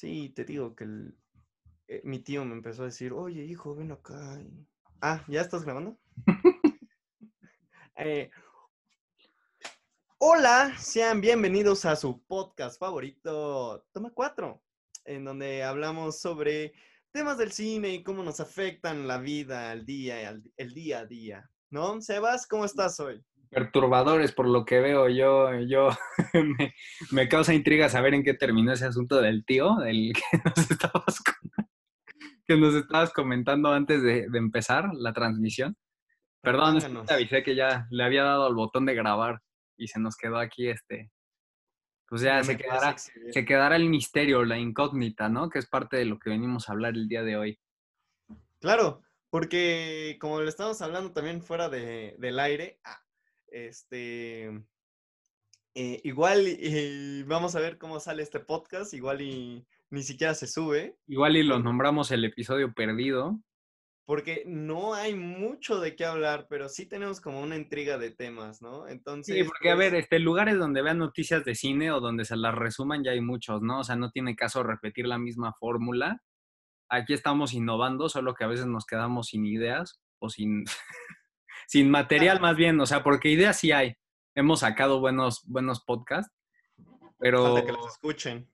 Sí, te digo que el, eh, mi tío me empezó a decir, oye, hijo, ven acá. y- Ah, ¿ya estás grabando? Eh, hola, sean bienvenidos a su podcast favorito, Toma 4, en donde hablamos sobre temas del cine y cómo nos afectan la vida, el día, el, el día a día. ¿No? Sebas, ¿cómo estás hoy? Perturbadores por lo que veo. Yo, yo me, me causa intriga saber en qué terminó ese asunto del tío, del que nos estabas, que nos estabas comentando antes de, de empezar la transmisión. Perdón, es que te avisé que ya le había dado al botón de grabar y se nos quedó aquí este. Pues ya No se quedará, se quedará el misterio, la incógnita, ¿no? Que es parte de lo que venimos a hablar el día de hoy. Claro, porque como le estamos hablando también fuera de, del aire, ah, este, eh, igual vamos a ver cómo sale este podcast, igual y ni siquiera se sube, Igual y lo nombramos el episodio perdido. porque no hay mucho de qué hablar, pero sí tenemos como una intriga de temas, ¿no? Entonces, Sí, porque a pues, ver, este, lugares donde vean noticias de cine o donde se las resuman ya hay muchos, ¿no? O sea, no tiene caso repetir la misma fórmula. Aquí estamos innovando, solo que a veces nos quedamos sin ideas o sin, sin material más bien, o sea, porque ideas sí hay. Hemos sacado buenos, buenos podcasts, pero, falta que los escuchen.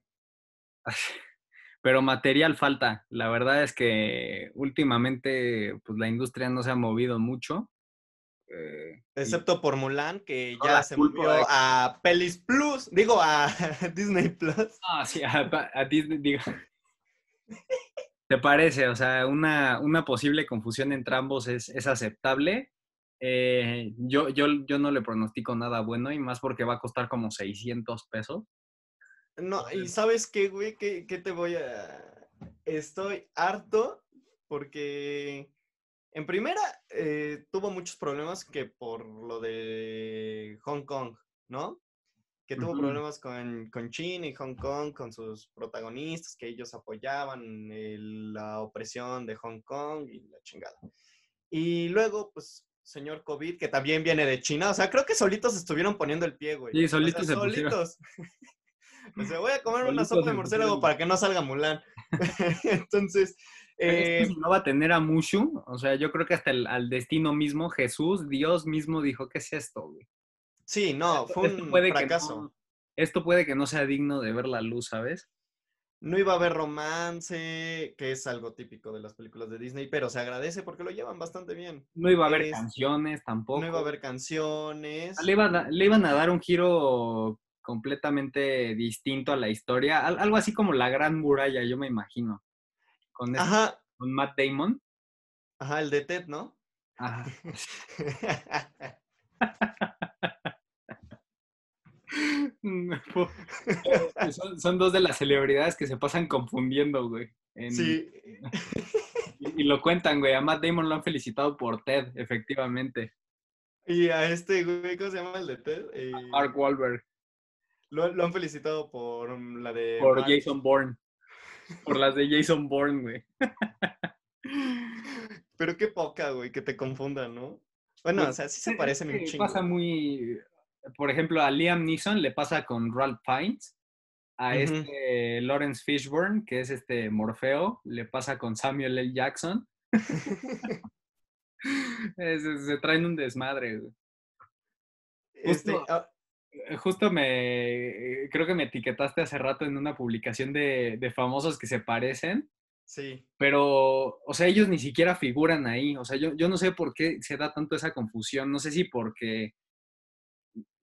pero material falta. La verdad es que últimamente pues, la industria no se ha movido mucho. eh, Excepto por Mulan, que No ya se movió de- a Pelis Plus, digo a Disney Plus. Ah, sí, a, a Disney, digo. ¿Te parece? O sea, una, una posible confusión entre ambos es, es aceptable. Eh, yo, yo, yo no le pronostico nada bueno y más porque va a costar como 600 pesos. No, y ¿sabes qué, güey? ¿Qué, qué te voy a...? Estoy harto porque, en primera, eh, tuvo muchos problemas que por lo de Hong Kong, ¿no? Que tuvo Ujú. problemas con, con China y Hong Kong, con sus protagonistas, que ellos apoyaban el- la opresión de Hong Kong y la chingada. Y luego, pues, señor COVID, que también viene de China. O sea, creo que solitos estuvieron poniendo el pie, güey. Sí, O sea, solitos se solitos. O sea, voy a comer una Solitos sopa de murciélago para que no salga Mulan. Entonces, eh, si no va a tener a Mushu, o sea, yo creo que hasta el al destino mismo, Jesús, Dios mismo dijo, ¿qué es esto? güey? sí, no, Esto- fue un fracaso. no- esto puede que no sea digno de ver la luz, ¿sabes? No iba a haber romance, que es algo típico de las películas de Disney, pero se agradece porque lo llevan bastante bien. No iba a haber Es- canciones tampoco. No iba a haber canciones. Le iban, a, le iban a dar un giro completamente distinto a la historia, al- algo así como la Gran Muralla, yo me imagino, con, este- Ajá, con Matt Damon. ajá, el de Ted, ¿no? Ajá. son, son dos de las celebridades que se pasan confundiendo, güey. en- sí, Y, y lo cuentan, güey. A Matt Damon lo han felicitado por Ted, efectivamente. y a este güey, ¿cómo se llama el de Ted? Eh, Mark Wahlberg, lo, lo han felicitado por um, la de... por Mark. Jason Bourne. Por las de Jason Bourne, güey. Pero qué poca, güey, que te confundan, ¿no? Bueno, Pues, o sea, sí se parecen un chingo. Pasa muy. Por ejemplo, a Liam Neeson le pasa con Ralph Fiennes. A Ujú. este Lawrence Fishburne, que es este Morfeo, le pasa con Samuel L. Jackson. Eh, se, se traen un desmadre, güey. Este, Justo- ah, Eh, Justo me. Creo que me etiquetaste hace rato en una publicación de, de famosos que se parecen. sí. pero, o sea, ellos ni siquiera figuran ahí. O sea, yo, yo no sé por qué se da tanto esa confusión. No sé si porque,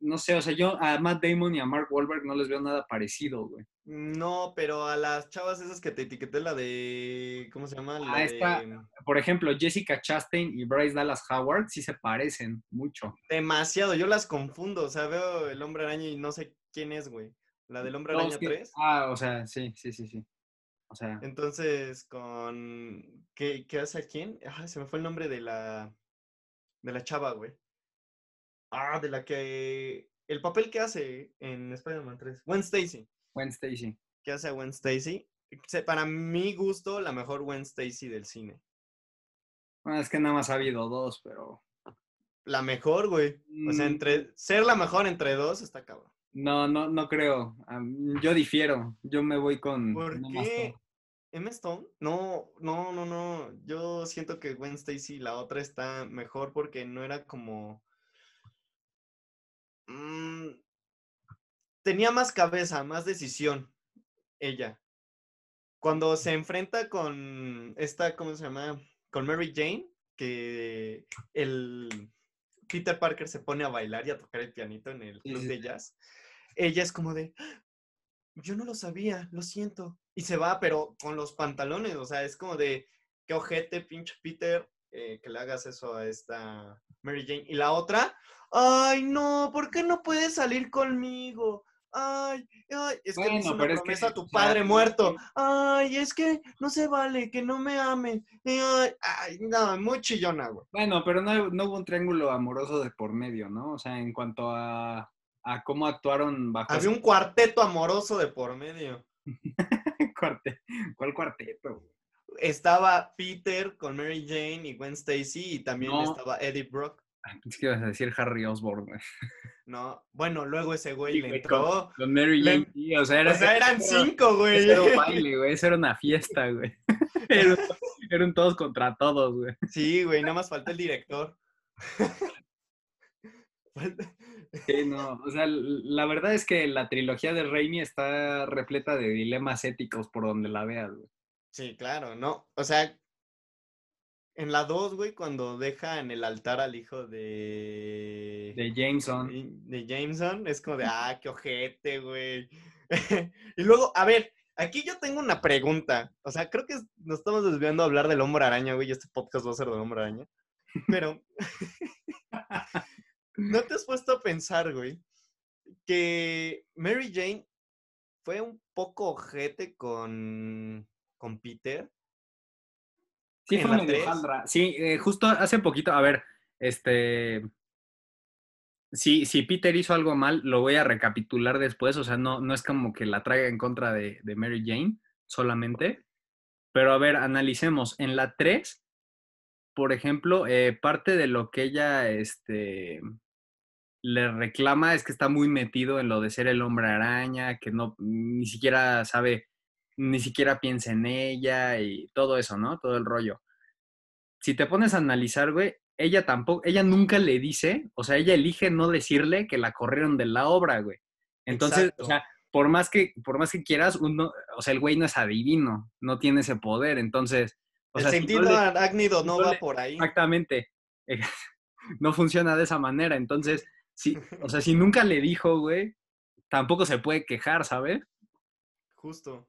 no sé, o sea, yo a Matt Damon y a Mark Wahlberg no les veo nada parecido, güey. No, pero a las chavas esas que te etiqueté, la de. ¿Cómo se llama? La Ah, esta- de- Por ejemplo, Jessica Chastain y Bryce Dallas Howard sí se parecen mucho. Demasiado, yo las confundo. O sea, veo el hombre araña y no sé quién es, güey. La del hombre No, araña que- 3. Ah, o sea, sí, sí, sí, sí. O sea, Entonces, con. ¿Qué, qué hace a quién? Ah, se me fue el nombre de la. De la chava, güey. Ah, de la que. El papel que hace en Spider-Man 3. Gwen Stacy. Gwen Stacy. ¿Qué hace Gwen Stacy? Para mi gusto, la mejor Gwen Stacy del cine. Bueno, es que nada más ha habido dos, pero... La mejor, güey. O sea, Mm, entre ser la mejor entre dos está cabrón. No, no, no creo. Yo difiero. Yo me voy con. ¿Por qué? ¿Emma Stone? No, no, no, no. Yo siento que Gwen Stacy, la otra, está mejor porque no era como. Mm, tenía más cabeza, más decisión. Ella. Cuando se enfrenta con esta, ¿cómo se llama? Con Mary Jane, que el Peter Parker se pone a bailar y a tocar el pianito en el club de jazz. Ella es como de, yo no lo sabía, lo siento. Y se va, pero con los pantalones, o sea, es como de, qué ojete, pinche Peter, eh, que le hagas eso a esta Mary Jane. Y la otra, ay, no, ¿por qué no puedes salir conmigo? Ay, ay, es que hizo una promesa a tu padre muerto. Ay, es que no se vale, que no me ame. Ay, ay no, muy chillona, güey. Bueno, pero no, no, hubo un triángulo amoroso de por medio, ¿no? O sea, en cuanto a, a cómo actuaron bajo... Había un cuarteto amoroso de por medio. ¿Cuál cuarteto? Estaba Peter con Mary Jane y Gwen Stacy y también estaba Eddie Brock. Es que ibas a decir Harry Osborne, No, bueno, luego ese güey le entró. Con, Mary Jane, o, sea, eran cinco, güey. Eso era un baile, güey. Eso era una fiesta, güey. Eran, todos contra todos, güey. Sí, güey, nada más falta el director. Sí, no, o sea, la verdad es que la trilogía de Raimi está repleta de dilemas éticos por donde la veas, güey. Sí, claro, no, o sea, en la 2, güey, cuando deja en el altar al hijo de... De Jameson. De Jameson, es como de, ah, qué ojete, güey. y luego, a ver, aquí yo tengo una pregunta. O sea, creo que nos estamos desviando a hablar del hombre araña, güey, y este podcast va a ser del hombre araña. Pero... ¿No te has puesto a pensar, güey, que Mary Jane fue un poco ojete con, con Peter? Sí, fue medio Sí, eh, justo hace poquito, a ver, este... Si, si Peter hizo algo mal, lo voy a recapitular después, o sea, no, no es como que la traiga en contra de, de Mary Jane solamente. Pero a ver, analicemos. En la 3, por ejemplo, eh, parte de lo que ella, este, le reclama es que está muy metido en lo de ser el hombre araña, que no ni siquiera sabe, ni siquiera piensa en ella y todo eso, ¿no? Todo el rollo. Si te pones a analizar, güey, ella tampoco, ella nunca le dice, o sea, ella elige no decirle que la corrieron de la obra, güey. Entonces, o sea, por más que, por más que quieras, uno, o sea, el güey no es adivino, no tiene ese poder, entonces. O el sentido no no, va por ahí. Exactamente. no funciona de esa manera. Entonces, Sí, o sea, si nunca le dijo, güey, tampoco se puede quejar, ¿sabes? Justo.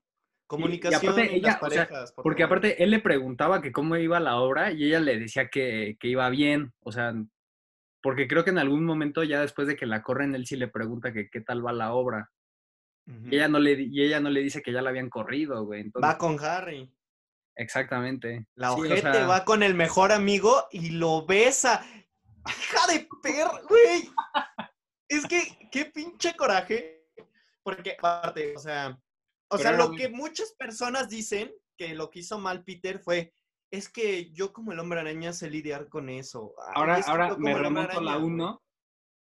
Comunicación y, las parejas. porque aparte él le preguntaba que cómo iba la obra y ella le decía que, iba bien, o sea, porque creo que en algún momento ya después de que la corren él sí le pregunta que qué tal va la obra. y, ella no le, y ella no le dice que ya la habían corrido, güey. va con Harry. Exactamente. La ojete va con el mejor amigo y lo besa. ¡Hija de perro, güey! Es que, qué pinche coraje. Porque, aparte, o sea, o sea, lo que muchas personas dicen que lo que hizo mal Peter fue, es que yo como el hombre araña sé lidiar con eso. Ahora, ahora me remonto a la uno.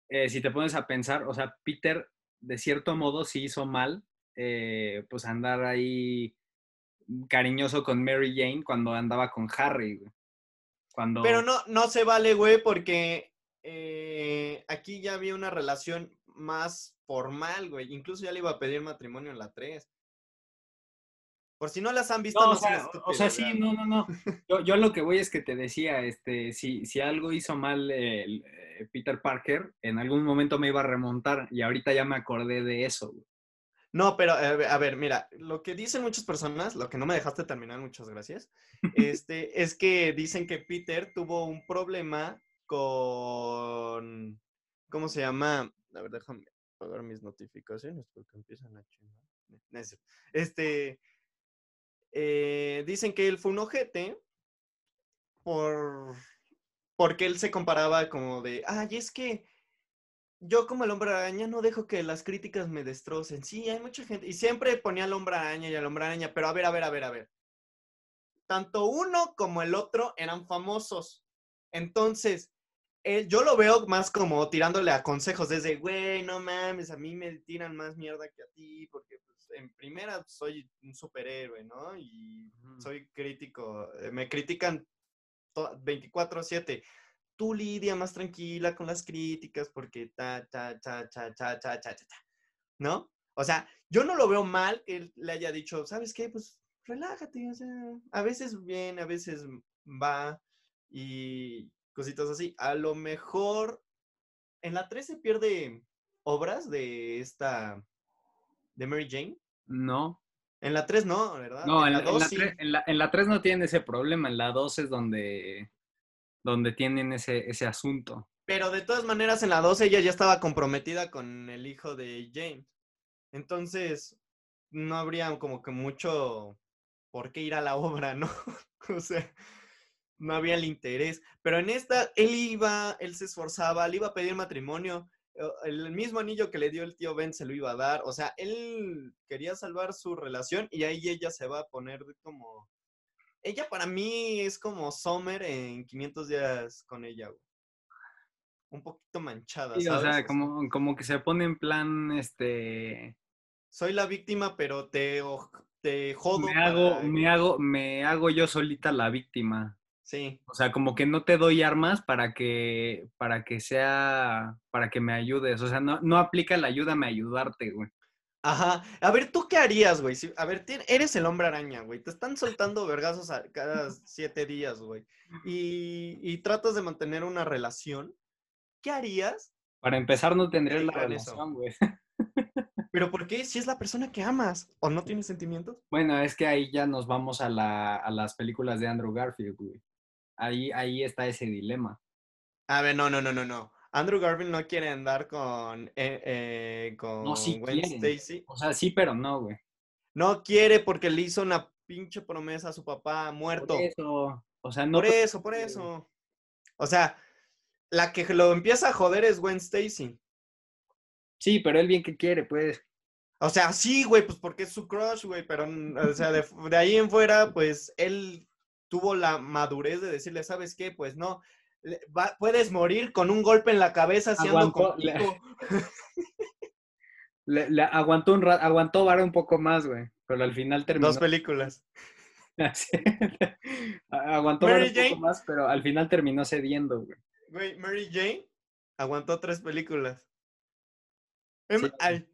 Eh, si te pones a pensar, o sea, Peter de cierto modo sí hizo mal, eh, pues andar ahí cariñoso con Mary Jane cuando andaba con Harry. Güey. Pero no, no se vale, güey, porque eh, aquí ya había una relación más formal, güey. Incluso ya le iba a pedir matrimonio en la 3. Por si no las han visto, no, o, sea, o sea, sí, no, no, no. Yo, yo, lo que voy es que te decía, este, si, si algo hizo mal eh, Peter Parker, en algún momento me iba a remontar y ahorita ya me acordé de eso. Güey. No, pero eh, a ver, mira, lo que dicen muchas personas, lo que no me dejaste terminar, muchas gracias, este, es que dicen que Peter tuvo un problema con, ¿cómo se llama? A ver, déjame apagar mis notificaciones porque empiezan a chingar. Este, eh, dicen que él fue un ojete por, porque él se comparaba como de, ay, es que yo como el hombre araña no dejo que las críticas me destrocen. Sí, hay mucha gente. Y siempre ponía al hombre araña y al hombre araña, pero a ver, a ver, a ver, a ver. Tanto uno como el otro eran famosos. Entonces, él- yo lo veo más como tirándole a consejos desde, güey, no mames, a mí me tiran más mierda que a ti, porque pues, en primera soy un superhéroe, ¿no? Y soy crítico, eh, me critican to- 24/7. Tú, Lidia, más tranquila con las críticas porque ta, ta, ta, ta, ta, ta, ta, ta, ta", ¿no? O sea, yo no lo veo mal que él le haya dicho, ¿sabes qué? Pues relájate, o sea, a veces viene, a veces va y cositas así. A lo mejor en la 3 se pierde obras de esta, de Mary Jane. No. En la 3 no, ¿verdad? No, en, la la, en, 2 la sí. en la- en la 3 no tienen ese problema, en la 2 es donde, donde tienen ese, ese asunto. Pero de todas maneras, en la 2 ella ya estaba comprometida con el hijo de James. Entonces, no habría como que mucho por qué ir a la obra, ¿no? o sea, no había el interés. Pero en esta, él iba, él se esforzaba, le iba a pedir matrimonio. El mismo anillo que le dio el tío Ben se lo iba a dar. O sea, él quería salvar su relación y ahí ella se va a poner de como... Ella para mí es como Summer en 500 días con ella, güey. Un poquito manchada, Sí, ¿sabes? O sea, como, como que se pone en plan, este, soy la víctima, pero te, te jodo. me hago, para- me hago, me hago yo solita la víctima. Sí, O sea, como que no te doy armas para que, para que sea, para que me ayudes. O sea, no, no aplica la ayúdame a ayudarte, güey. Ajá. A ver, ¿tú qué harías, güey? Si- a ver, eres el hombre araña, güey. Te están soltando vergazos a- cada siete días, güey. Y, y tratas de mantener una relación. ¿Qué harías? Para empezar, no tendría Sí, la relación, güey. ¿Pero por qué? Si es la persona que amas o no tienes sentimientos. Bueno, es que ahí ya nos vamos a, la, a las películas de Andrew Garfield, güey. Ahí, ahí está ese dilema. A ver, no, no, no, no, no. Andrew Garfield no quiere andar con, eh, eh, con No, sí Gwen quiere. Stacy. O sea, sí, pero no, güey. No quiere porque le hizo una pinche promesa a su papá Por muerto. eso, o sea, no. Por eso, por eso. O sea, la que lo empieza a joder es Gwen Stacy. Sí, pero él bien que quiere, pues. O sea, sí, güey, pues porque es su crush, güey, pero, o sea, de, de ahí en fuera, pues él tuvo la madurez de decirle, ¿sabes qué? Pues no, va- puedes morir con un golpe en la cabeza si ando Aguantó, le- contigo. Le, le aguantó un rato, aguantó vara un poco más, güey. Pero al final terminó. Dos películas. Aguantó Mary un poco más, pero al final terminó cediendo, güey. Güey, Mary Jane aguantó tres películas. Em, Sí. ay,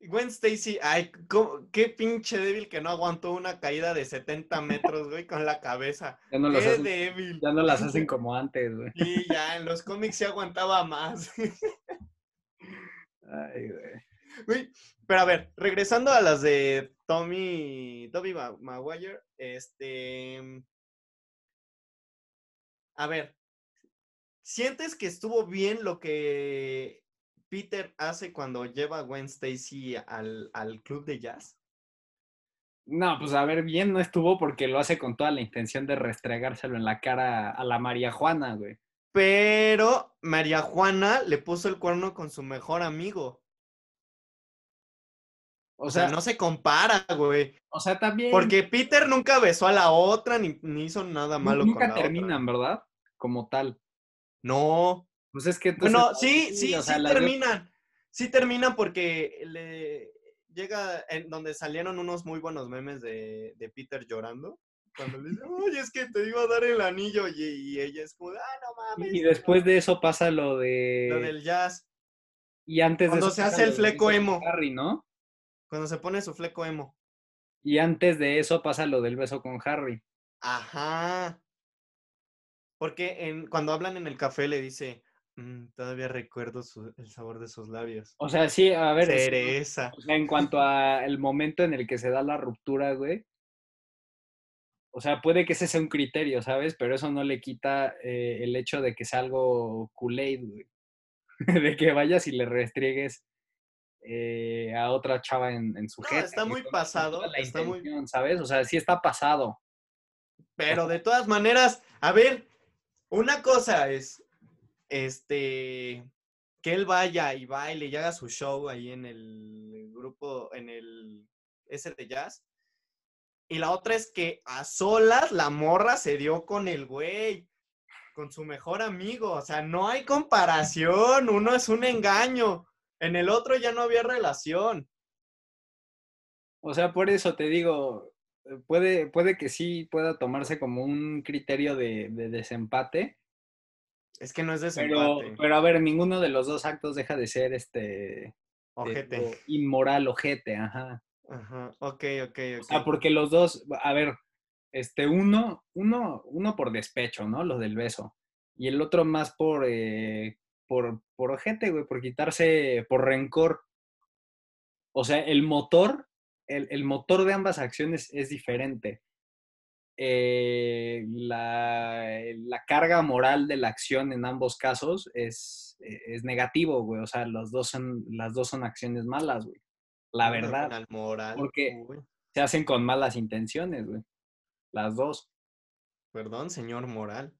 Gwen Stacy, ay, ¿cómo- qué pinche débil que no aguantó una caída de 70 metros, güey, con la cabeza. Ya no, las Qué hacen, débil. ya no las hacen como antes, güey. Y ya, en los cómics se aguantaba más. Ay, güey. Güey, pero a ver, regresando a las de Tommy, Tommy Ma- Maguire, este... A ver, ¿sientes que estuvo bien lo que Peter hace cuando lleva a Gwen Stacy al, al club de jazz? No, pues a ver, bien no estuvo porque lo hace con toda la intención de restregárselo en la cara a la María Juana, güey. Pero María Juana le puso el cuerno con su mejor amigo. O O sea, no se compara, güey. o sea, también Porque Peter nunca besó a la otra ni, ni hizo nada malo con la otra. terminan, ¿verdad? Como tal. No, Pues es que tú Bueno, sí, sí, o sea, sí terminan. Sí terminan porque le llega en donde salieron unos muy buenos memes de, de Peter llorando. Cuando le dice, oye, es que te iba a dar el anillo. Y, y ella es como, ah, no mames. Y después de eso pasa lo de. Lo del jazz. Y antes cuando de eso se pasa hace el fleco emo. Harry, ¿no? Cuando se pone su fleco emo. Y antes de eso pasa lo del beso con Harry. Ajá. Porque en, cuando hablan en el café le dice, "Mm, todavía recuerdo su- el sabor de sus labios. O sea, sí, a ver. Cereza. o sea, en cuanto a el momento en el que se da la ruptura, güey. O sea, puede que ese sea un criterio, ¿sabes? Pero eso no le quita eh, el hecho de que sea algo Kool-Aid, güey. de que vayas y le restriegues eh, a otra chava en, en su No, jeta, está muy con- con pasado, la está muy- ¿sabes? O sea, sí está pasado. Pero de todas maneras, a ver, una cosa es, este, que él vaya y baile y haga su show ahí en el grupo, en el ese de jazz. Y la otra es que a solas la morra se dio con el güey. con su mejor amigo. O sea, no hay comparación. Uno es un engaño. En el otro ya no había relación. O sea, por eso te digo, eh, puede, puede que sí pueda tomarse como un criterio de, de desempate. Es que no es Pero, desempate. pero a ver, ninguno de los dos actos deja de ser este Ojete. inmoral, ojete, ajá. Ajá. Ok, ok, O ok. sea, porque los dos, a ver, este, uno, uno, uno por despecho, ¿no? Lo del beso. Y el otro más por, eh, por, por ojete, güey, por quitarse, por rencor. O sea, el motor, el, el motor de ambas acciones es diferente. Eh, la, la carga moral de la acción en ambos casos es, es negativo, güey. O sea, los dos son, las dos son acciones malas, güey. La verdad moral. porque- se hacen con malas intenciones, güey. Las dos. perdón, señor moral.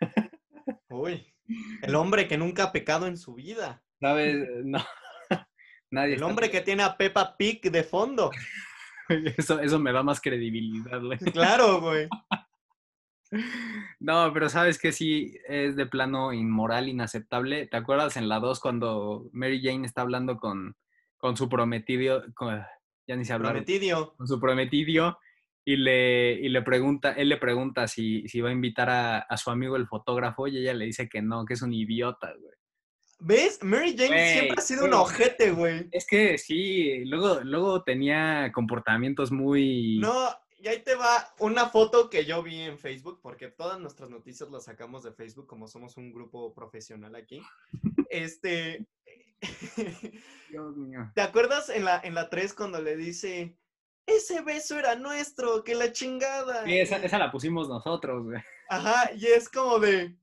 Uy. El hombre que nunca ha pecado en su vida. ¿Sabes? No. Nadie. El está- hombre que tiene a Peppa Pig de fondo. Eso, eso me da más credibilidad, güey. Claro, güey. No, pero sabes que sí es de plano inmoral, inaceptable. ¿Te acuerdas en la 2 cuando Mary Jane está hablando con, con su prometido, con- ya ni se habla, Prometidio. con su prometidio y le, y le pregunta, él le pregunta si, si va a invitar a, a su amigo el fotógrafo y ella le dice que no, que es un idiota, güey. ¿Ves? Mary Jane siempre ha sido un güey. ojete, güey. Es que sí, luego, luego tenía comportamientos muy... No, y ahí te va una foto que yo vi en Facebook, porque todas nuestras noticias las sacamos de Facebook, como somos un grupo profesional aquí. Este. Dios mío. ¿Te acuerdas en la, en la 3 cuando le dice, ese beso era nuestro, que la chingada? Sí, esa, esa la pusimos nosotros, güey. Ajá, y es como de.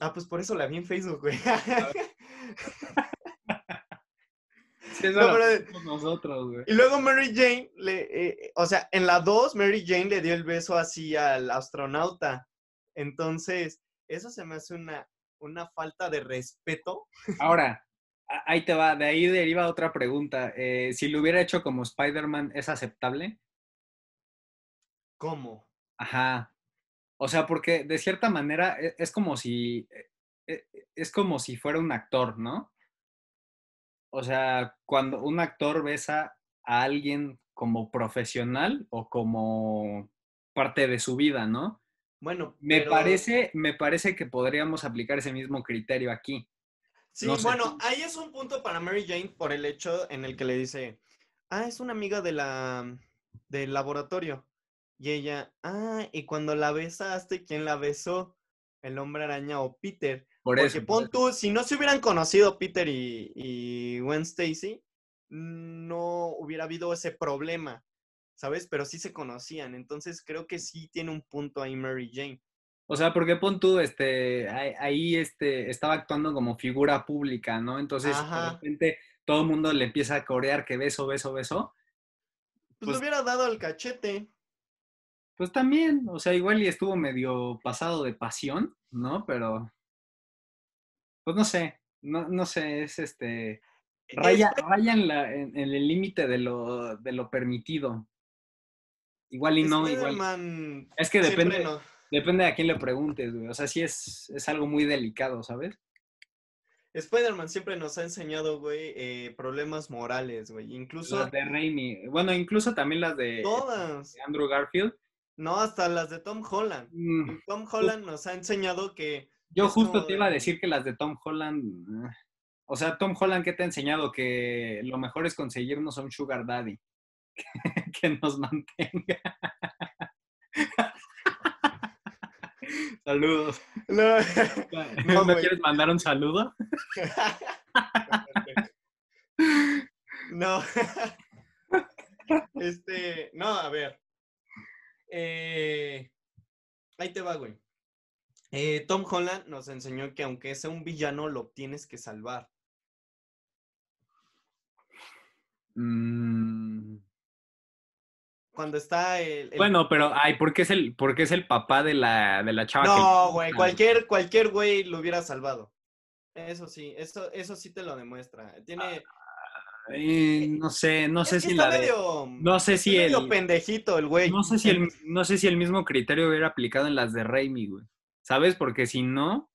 Ah, pues por eso la vi en Facebook, güey. No, pero- nosotros, güey. y luego Mary Jane, le, eh, o sea, en la 2, Mary Jane le dio el beso así al astronauta. Entonces, eso se me hace una, una falta de respeto. Ahora, ahí te va, de ahí deriva otra pregunta. Eh, si lo hubiera hecho como Spider-Man, ¿es aceptable? ¿Cómo? Ajá. O sea, porque de cierta manera e- es como si, e- e- es como si fuera un actor, ¿no? O sea, cuando un actor besa a alguien como profesional o como parte de su vida, ¿no? Bueno, Me pero- parece, me parece que podríamos aplicar ese mismo criterio aquí. Sí, no sé bueno, ahí es un punto para Mary Jane por el hecho en el que le dice, ah, es una amiga de la, del laboratorio. Y ella, ah, y cuando la besaste, ¿quién la besó? ¿El hombre araña o Peter? Por Porque eso. pon tú, si no se hubieran conocido Peter y, y Gwen Stacy, no hubiera habido ese problema, ¿sabes? Pero sí se conocían, entonces creo que sí tiene un punto ahí Mary Jane. O sea, porque pon tú, este, ahí, este, estaba actuando como figura pública, ¿no? Entonces, Ajá. de repente, todo el mundo le empieza a corear que beso, beso, beso. Pues, Pues- le hubiera dado el cachete. Pues también, o sea, igual y estuvo medio pasado de pasión, ¿no? Pero, pues no sé, no, no sé, es este, raya, en, la- en- en el límite de lo, de lo permitido. Igual y no, igual. Spider-Man Es que depende, no- depende de a quién le preguntes, güey. O sea, sí es, es algo muy delicado, ¿sabes? Spider-Man siempre nos ha enseñado, güey, eh, problemas morales, güey. Incluso Las de Raimi. Bueno, incluso también las de, todas. de Andrew Garfield. No, hasta las de Tom Holland. Mm, Tom Holland nos ha enseñado que Yo es justo como te iba a de- decir que las de Tom Holland. eh, O sea, Tom Holland, ¿qué te ha enseñado? Que lo mejor es conseguirnos a un Sugar Daddy. que nos mantenga. Saludos. No. ¿No, güey. quieres mandar un saludo? No. Este, no, a ver. Eh, ahí te va, güey. Eh, Tom Holland nos enseñó que aunque sea un villano, lo tienes que salvar. Mm, Cuando está el... el- Bueno, pero, ay, ¿por qué es el, por qué es el papá de la, de la chava? No, güey, cualquier, cualquier güey lo hubiera salvado. Eso sí, eso, eso sí te lo demuestra. Tiene... No sé, no es sé que si está la de... medio- no sé si medio el- pendejito el güey. No sé si el, no sé si el mismo criterio hubiera aplicado en las de Raimi, güey. ¿Sabes? Porque si no...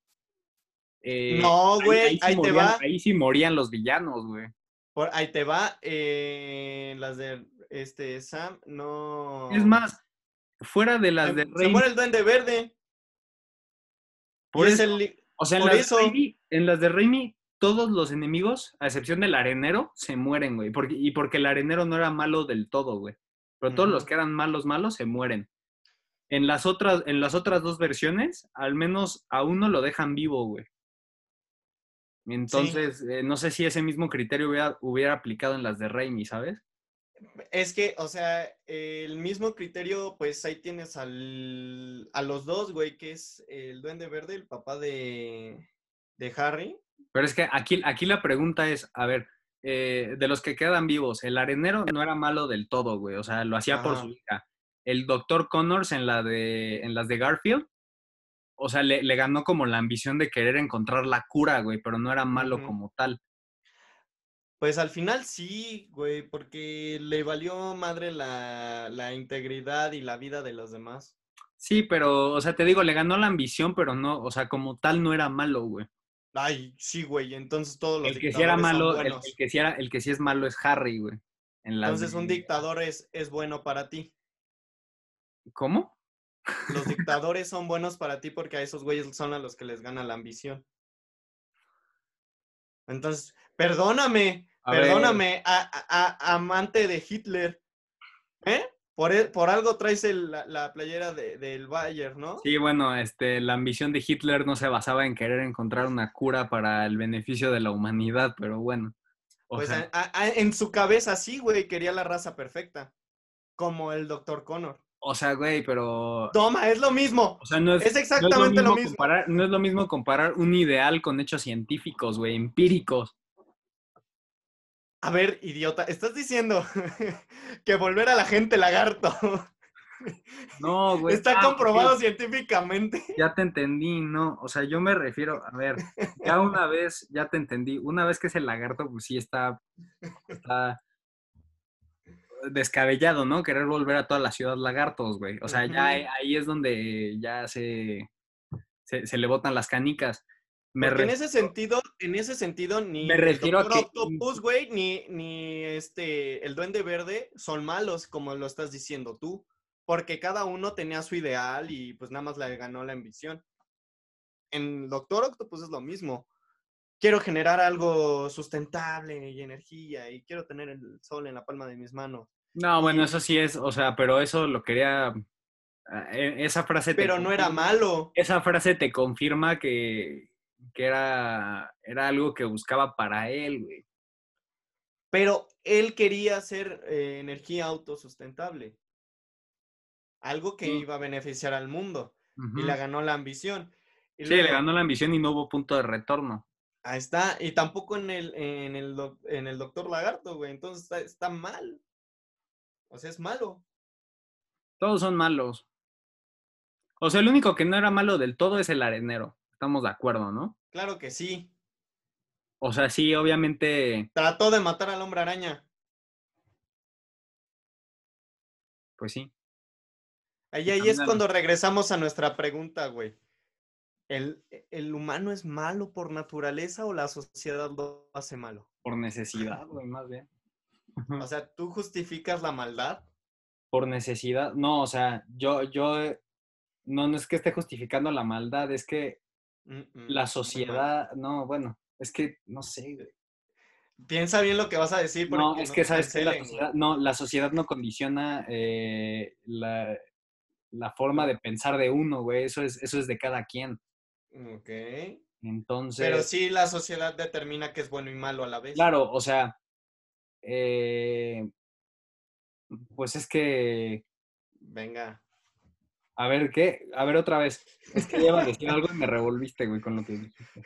eh, No, güey, ahí, sí ahí te va. Ahí sí morían los villanos, güey. Por, ahí te va. eh, las de este Sam, no. Es más, fuera de las se, de se Raimi, muere el duende verde. por eso- el o sea, en las, eso. De Raimi, en las de Raimi, todos los enemigos, a excepción del arenero, se mueren, güey. Porque, y porque el arenero no era malo del todo, güey. Pero todos los que eran malos, malos, se mueren. En las otras, en las otras dos versiones, al menos a uno lo dejan vivo, güey. Entonces, eh, no sé si ese mismo criterio hubiera, hubiera aplicado en las de Raimi, ¿sabes? Es que, o sea, el mismo criterio, pues ahí tienes al, a los dos, güey, que es el duende verde, el papá de, de Harry. Pero es que aquí, aquí la pregunta es, a ver, eh, de los que quedan vivos, el arenero no era malo del todo, güey. O sea, lo hacía por su hija. El doctor Connors en, la de, en las de Garfield, o sea, le, le ganó como la ambición de querer encontrar la cura, güey, pero no era malo como tal. Pues al final sí, güey, porque le valió madre la, la integridad y la vida de los demás. Sí, pero, o sea, te digo, le ganó la ambición, pero no, o sea, como tal no era malo, güey. Ay, sí, güey, entonces todos los El que sí era malo, el, que sí era, el que sí es malo es Harry, güey. En Entonces un dictador es, es bueno para ti. ¿Cómo? Los dictadores son buenos para ti porque a esos güeyes son a los que les gana la ambición. Entonces, perdóname, A perdóname, a- a- a- amante de Hitler. ¿Eh? Por, e- por algo traes el- la, la playera de- del Bayern, ¿no? Sí, bueno, este, la ambición de Hitler no se basaba en querer encontrar una cura para el beneficio de la humanidad, pero bueno. O Pues en su cabeza sí, güey, quería la raza perfecta. Como el Dr. Connor. O sea, güey, pero. Toma, es lo mismo. O sea, no es, Es no exactamente lo mismo mismo. Comparar, no es lo mismo comparar un ideal con hechos científicos, güey, empíricos. A ver, idiota, estás diciendo que volver a la gente lagarto No, güey. está ah, comprobado científicamente. Ya te entendí, no. O sea, yo me refiero, a ver, ya una vez, ya te entendí. Una vez que es el lagarto, pues sí está. Está descabellado, ¿no? Querer volver a toda la ciudad lagartos, güey. O sea, ya ahí- ahí es donde ya se, se, se le botan las canicas. Me en ese sentido, en ese sentido, ni Me el que- Octopus, güey, ni, ni este, el Duende Verde son malos, como lo estás diciendo tú. Porque cada uno tenía su ideal y pues nada más le ganó la ambición. En Doctor Octopus es lo mismo. Quiero generar algo sustentable y energía y quiero tener el sol en la palma de mis manos. No, bueno, eso sí es, o sea, pero eso lo quería. ah, e- Esa frase te Pero no era malo. Esa frase te confirma que, que era, era algo que buscaba para él, güey. Pero él quería hacer eh, energía autosustentable. Algo que Mm. iba a beneficiar al mundo. Y le ganó la ambición. Y Sí, le luego, ganó la ambición y no hubo punto de retorno. Ahí está. Y tampoco en el, en el, en el Doctor Lagarto, güey. Entonces está, está mal. O sea, es malo. Todos son malos. O sea, el único que no era malo del todo es el arenero. Estamos de acuerdo, ¿no? Claro que sí. O sea, sí, obviamente, Trató de matar al hombre araña. pues sí. Ahí, ahí es cuando regresamos a nuestra pregunta, güey. ¿El, ¿El humano es malo por naturaleza o la sociedad lo hace malo? Por necesidad, güey, más bien. O sea, ¿tú justificas la maldad? Por necesidad. No, o sea, yo, yo, eh, no, no es que esté justificando la maldad, es que Mm, mm, la sociedad, no, bueno, es que, no sé, güey. Piensa bien lo que vas a decir. No, porque es no que sabes que la sociedad, no, la sociedad no condiciona eh, la, la forma de pensar de uno, güey. Eso es, eso es de cada quien. Ok. Entonces, Pero sí la sociedad determina que es bueno y malo a la vez. claro, o sea, eh, pues es que, Venga. a ver, ¿qué? A ver otra vez. Es que iba a decir algo y me revolviste, güey, con lo que dijiste.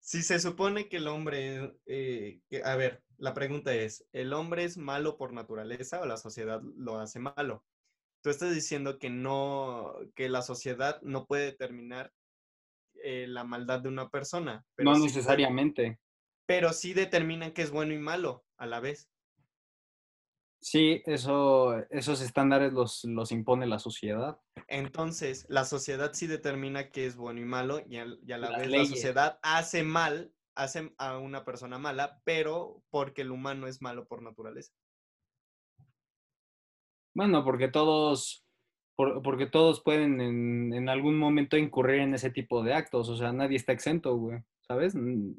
Si se supone que el hombre, eh, que- a ver, la pregunta es, ¿el hombre es malo por naturaleza o la sociedad lo hace malo? Tú estás diciendo que no, que la sociedad no puede determinar eh, la maldad de una persona. Pero No sí necesariamente. pero sí determinan que es bueno y malo a la vez. Sí, eso, esos estándares los, los impone la sociedad. Entonces, la sociedad sí determina qué es bueno y malo y, a la Las vez leyes. la sociedad hace mal, hace a una persona mala, pero porque el humano es malo por naturaleza. Bueno, porque todos, por- porque todos pueden en, en algún momento incurrir en ese tipo de actos. O sea, nadie está exento, güey. ¿Sabes? Mm,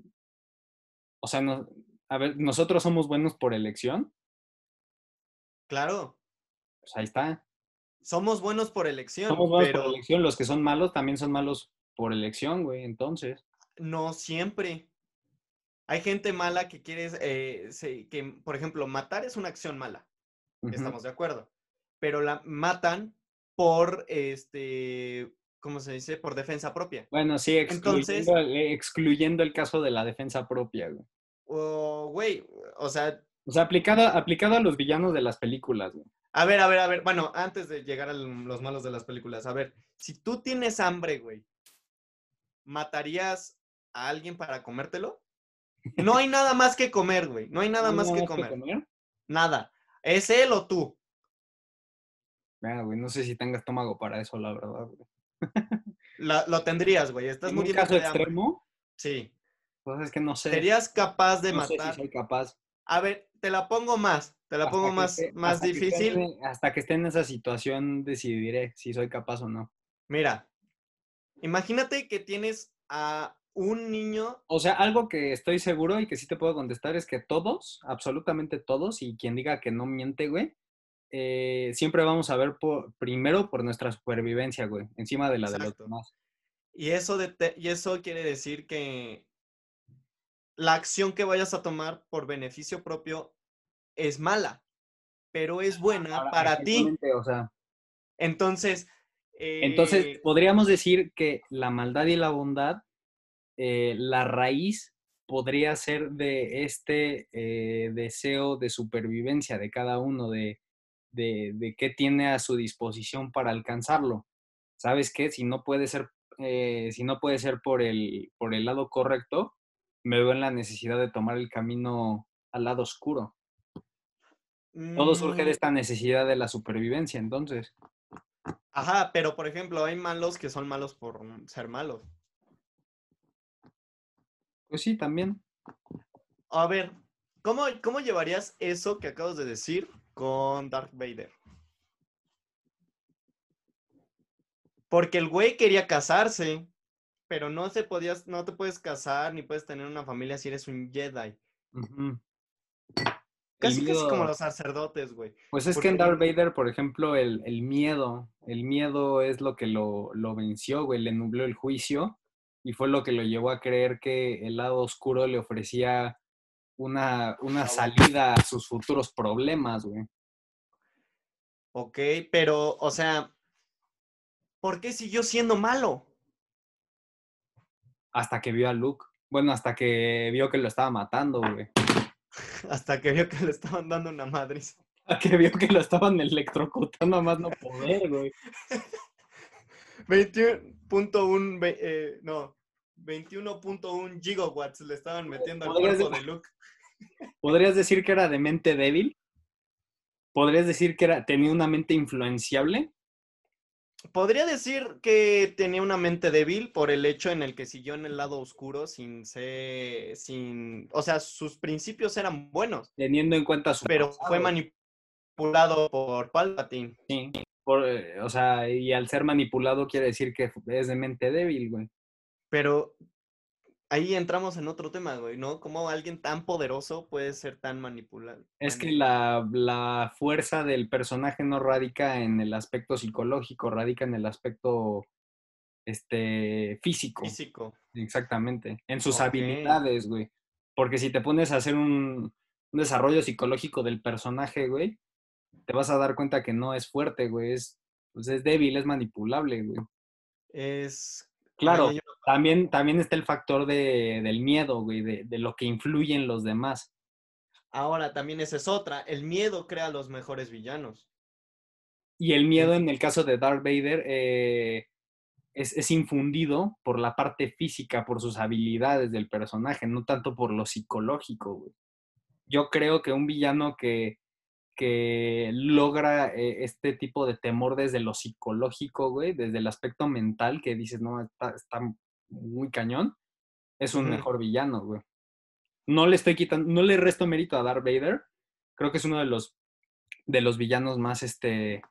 O sea, no, a ver, nosotros somos buenos por elección. Claro, Pues ahí está. somos buenos por elección, Somos buenos pero por elección. Los que son malos también son malos por elección, güey. Entonces. no siempre. Hay gente mala que quiere, eh, que, por ejemplo, matar es una acción mala. estamos de acuerdo. Pero la matan por, este, ¿cómo se dice? Por defensa propia. Bueno, sí, Entonces- excluyendo, el- eh, excluyendo el caso de la defensa propia, güey. O, güey, o sea, O sea, aplicado, aplicado a los villanos de las películas, güey. a ver, a ver, a ver, bueno, antes de llegar a los malos de las películas, a ver, si tú tienes hambre, güey, ¿matarías a alguien para comértelo? No hay nada más que comer, güey, no hay nada ¿No hay más que comer, nada. ¿Es él o tú? Mira, güey, no sé si tenga estómago para eso, la verdad, güey. La- lo tendrías, güey, estás En un muriendo caso extremo, Sí. pues es que no sé. ¿Serías capaz de no sé si matar? soy capaz. A ver, te la pongo más, te la Hasta pongo más, esté- más hasta que esté difícil. en- hasta que esté en esa situación decidiré si soy capaz o no. Mira, imagínate que tienes a un niño, O sea, algo que estoy seguro y que sí te puedo contestar es que todos, absolutamente todos, y quien diga que no miente, güey, eh, siempre vamos a ver por, primero por nuestra supervivencia, güey, encima de la de los Exacto. demás. y eso, de y eso quiere decir que la acción que vayas a tomar por beneficio propio es mala, pero es buena Ahora, para ti. exactamente, O sea, Entonces, entonces eh, podríamos decir que la maldad y la bondad, eh, la raíz podría ser de este eh, deseo de supervivencia de cada uno, de, de, de qué tiene a su disposición para alcanzarlo. ¿Sabes qué? Si no puede ser, eh, si no puede ser por el, por el lado correcto, me veo en la necesidad de tomar el camino al lado oscuro. Todo surge mm, de esta necesidad de la supervivencia, entonces. Ajá, pero por ejemplo, hay malos que son malos por ser malos. Pues sí, también. A ver, ¿cómo, cómo llevarías eso que acabas de decir con Darth Vader? Porque el güey quería casarse, pero no se podías, no te puedes casar ni puedes tener una familia si eres un Jedi. Casi, casi como los sacerdotes, güey. Pues es Porque que en Darth Vader, por ejemplo, el, el miedo, el miedo es lo que lo, lo venció, güey, le nubló el juicio y fue lo que lo llevó a creer que el lado oscuro le ofrecía una, una salida a sus futuros problemas, güey. Ok, pero, o sea, ¿por qué siguió siendo malo? Hasta que vio a Luke. Bueno, hasta que vio que lo estaba matando, güey. Hasta que vio que le estaban dando una madriz. Hasta que vio que lo estaban electrocutando a más no poder, güey. 21.1, ve- eh, no, 21.1 gigawatts le estaban metiendo al cuerpo de Luke. ¿Podrías decir que era de mente débil? ¿Podrías decir que era, tenía una mente influenciable? Podría decir que tenía una mente débil por el hecho en el que siguió en el lado oscuro sin ser, sin, o sea, sus principios eran buenos, Teniendo en cuenta su pero pasado. fue manipulado por Palpatine. Sí, por, eh, o sea, y al ser manipulado quiere decir que es de mente débil, güey. Pero ahí entramos en otro tema, güey, ¿no? ¿Cómo alguien tan poderoso puede ser tan manipulado? Es que la, la fuerza del personaje no radica en el aspecto psicológico, radica en el aspecto este, físico. físico. Exactamente. En sus habilidades, güey. Porque si te pones a hacer un, un desarrollo psicológico del personaje, güey, te vas a dar cuenta que no es fuerte, güey. Es, pues es débil, es manipulable, güey. Es... Claro, también, también está el factor de, del miedo, güey, de, de lo que influye en los demás. Ahora, también esa es otra. El miedo crea los mejores villanos. Y el miedo en el caso de Darth Vader eh, es, es infundido por la parte física, por sus habilidades del personaje, no tanto por lo psicológico, güey. Yo creo que un villano que, que logra eh, este tipo de temor desde lo psicológico, güey, desde el aspecto mental, que dices, no, está, está muy cañón, es un mejor villano, güey. No le estoy quitando, no le resto mérito a Darth Vader. Creo que es uno de los, de los villanos más este,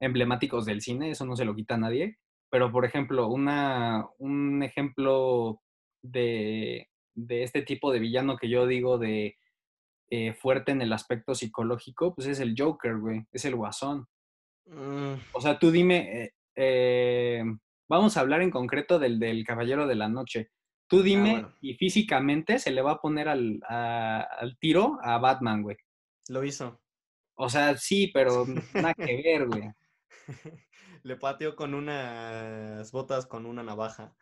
emblemáticos del cine, eso no se lo quita a nadie. Pero, por ejemplo, una, un ejemplo de, de este tipo de villano que yo digo de eh, fuerte en el aspecto psicológico, pues es el Joker, güey, es el guasón. Mm, O sea, tú dime, eh, eh, vamos a hablar en concreto del, del Caballero de la Noche. Tú dime, bueno. y físicamente se le va a poner al, a- al tiro a Batman, güey. lo hizo. O sea, sí, pero nada que ver, güey. Le pateó con unas botas con una navaja.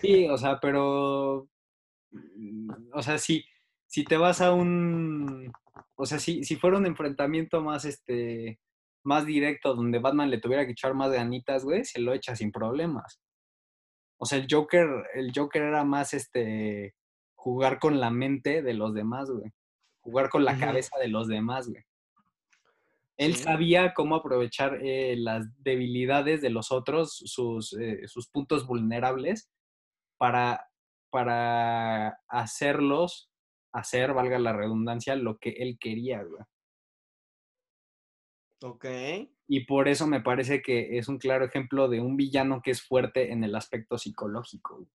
Sí, o sea, pero. mm, O sea, si, si te vas a un. O sea, si, si fuera un enfrentamiento más este. Más directo, donde Batman le tuviera que echar más ganitas, güey, se lo echa sin problemas. O sea, el Joker, el Joker era más este. jugar con la mente de los demás, güey. Jugar con la cabeza de los demás, güey. Él Sí. sabía cómo aprovechar eh, las debilidades de los otros, sus, eh, sus puntos vulnerables, para, para hacerlos, hacer, valga la redundancia, lo que él quería, güey. Ok. Y por eso me parece que es un claro ejemplo de un villano que es fuerte en el aspecto psicológico. güey.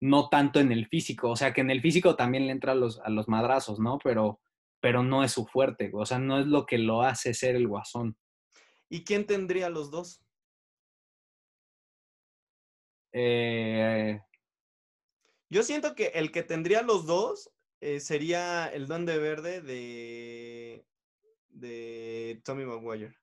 No tanto en el físico. O sea, que en el físico también le entra a los, a los madrazos, ¿no? Pero, pero no es su fuerte. güey. O sea, no es lo que lo hace ser el guasón. ¿Y quién tendría los dos? Eh, Yo siento que el que tendría los dos eh, sería el Duende Verde de, de Tommy Maguire.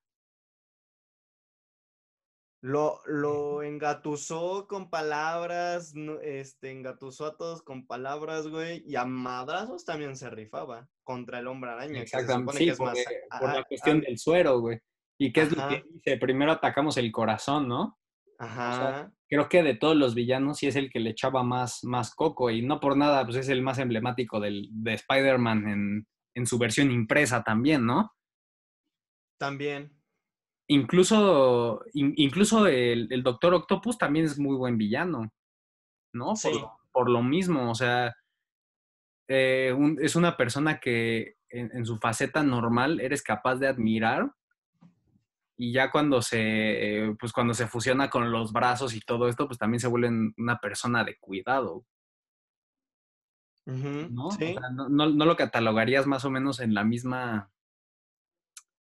Lo, lo engatusó con palabras, este, engatusó a todos con palabras, güey, y a madrazos también se rifaba contra el hombre araña, que se exactamente. supone Sí, que es por, más... la cuestión del suero, güey. ¿Y qué es lo que dice? Primero atacamos el corazón, ¿no? Ajá. creo que de todos los villanos sí es el que le echaba más, más coco y no por nada, pues es el más emblemático del, de Spider-Man en, en su versión impresa también, ¿no? También. Incluso, in- incluso el, el Doctor Octopus también es muy buen villano, ¿no? Por, Sí. lo- por lo mismo, o sea, eh, un- es una persona que en, en su faceta normal eres capaz de admirar y ya cuando se, eh, pues cuando se fusiona con los brazos y todo esto, pues también se vuelven una persona de cuidado, ¿no? O Sí. sea, no, no- no lo catalogarías más o menos en la misma,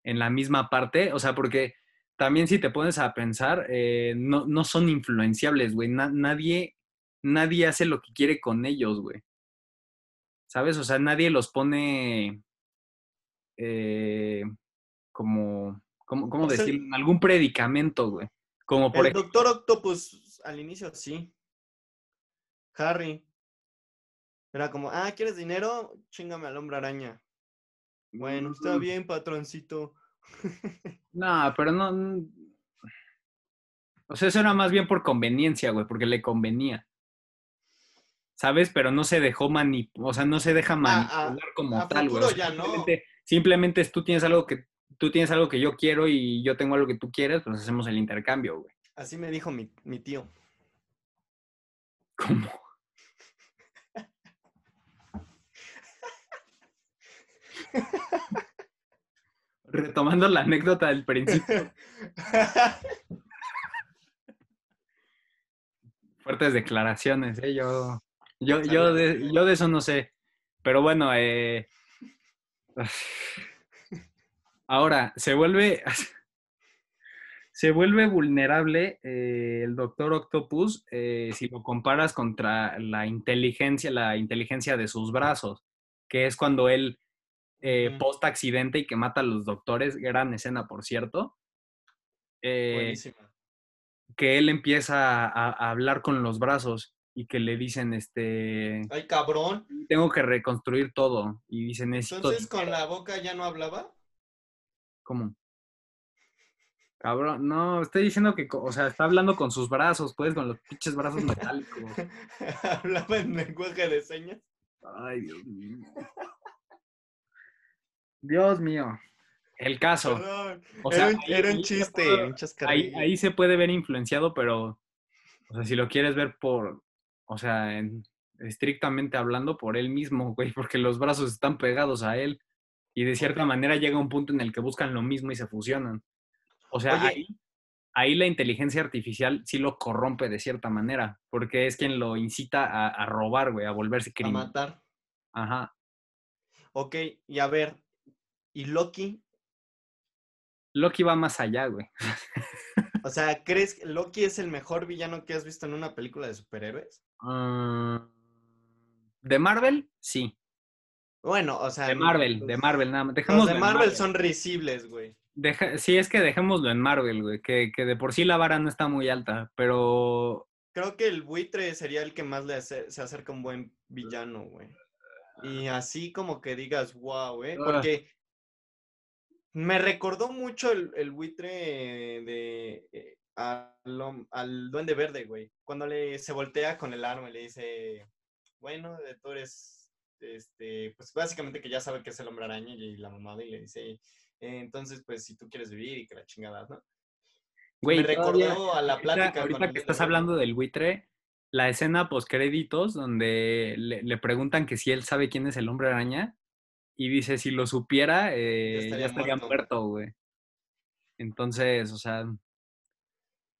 en la misma parte, o sea, porque también si te pones a pensar, eh, no, no son influenciables, güey, Na- nadie, nadie hace lo que quiere con ellos, güey. ¿Sabes? O sea, nadie los pone eh, como, ¿cómo, cómo decirlo? Algún predicamento, güey. Como por El ejemplo, Doctor Octopus al inicio sí. Harry. Era como, ah, ¿quieres dinero? Chingame al hombre araña. Bueno, está Mm, bien, patroncito. No, pero no. O sea, eso era más bien por conveniencia, güey, porque le convenía. ¿Sabes? Pero no se dejó manipular, o sea, no se deja Ah, manipular a- como a tal, güey. O sea, ya no. simplemente, simplemente tú tienes algo que tú tienes algo que yo quiero y yo tengo algo que tú quieres, pues hacemos el intercambio, güey. Así me dijo mi, mi tío. ¿Cómo? Retomando la anécdota del principio, fuertes declaraciones, ¿eh? Yo, yo, yo, de, yo de eso no sé. Pero bueno, eh, ahora, se vuelve, se vuelve vulnerable eh, el Doctor Octopus eh, si lo comparas contra la inteligencia, la inteligencia de sus brazos, que es cuando él eh, post accidente y que mata a los doctores, gran escena por cierto, eh, Buenísima. que él empieza a, a hablar con los brazos y que le dicen, este, Ay, cabrón. tengo que reconstruir todo. Y dice, necesito... Entonces, ¿con dinero". la boca ya no hablaba? ¿Cómo? Cabrón, no, estoy diciendo que, o sea, está hablando con sus brazos, pues, con los pinches brazos metálicos. ¿Hablaba en lenguaje de señas? Ay, Dios mío. Dios mío. El caso. Perdón. O era sea, un, ahí- era un chiste, puede- un Ahí, ahí se puede ver influenciado, pero, o sea, si lo quieres ver por, o sea, en- estrictamente hablando, por él mismo, güey, porque los brazos están pegados a él y de cierta manera llega un punto en el que buscan lo mismo y se fusionan. O sea, Oye. ahí, ahí la inteligencia artificial sí lo corrompe de cierta manera, porque es quien lo incita a, a robar, güey, a volverse A criminal. matar. Ajá. Ok, y a ver, ¿y Loki? Loki va más allá, güey. O sea, ¿crees que Loki es el mejor villano que has visto en una película de superhéroes? Ah, ¿De Marvel? Sí. Bueno, o sea. De Marvel, de Marvel, nada más. Los Dejémoslo de Marvel son risibles, güey. Deja- sí, es que dejémoslo en Marvel, güey. Que, que de por sí la vara no está muy alta, pero Creo que el buitre sería el que más le ace- se acerca un buen villano, güey. Y así como que digas, wow, ¿eh? Ah. Porque me recordó mucho el, el buitre de eh, al, al Duende Verde, güey. Cuando le, se voltea con el arma y le dice, bueno, tú eres, este, pues básicamente que ya sabe que es el hombre araña y la mamada y le dice, "Eh, entonces, pues si tú quieres vivir y que la chingada, ¿no? güey, me recordó a la ahorita- plática. Ahorita, el que estás hablando del buitre, la escena post créditos donde le, le preguntan que si él sabe quién es el hombre araña y dice si lo supiera eh, ya estaría estaría, muerto. muerto, güey. Entonces, o sea,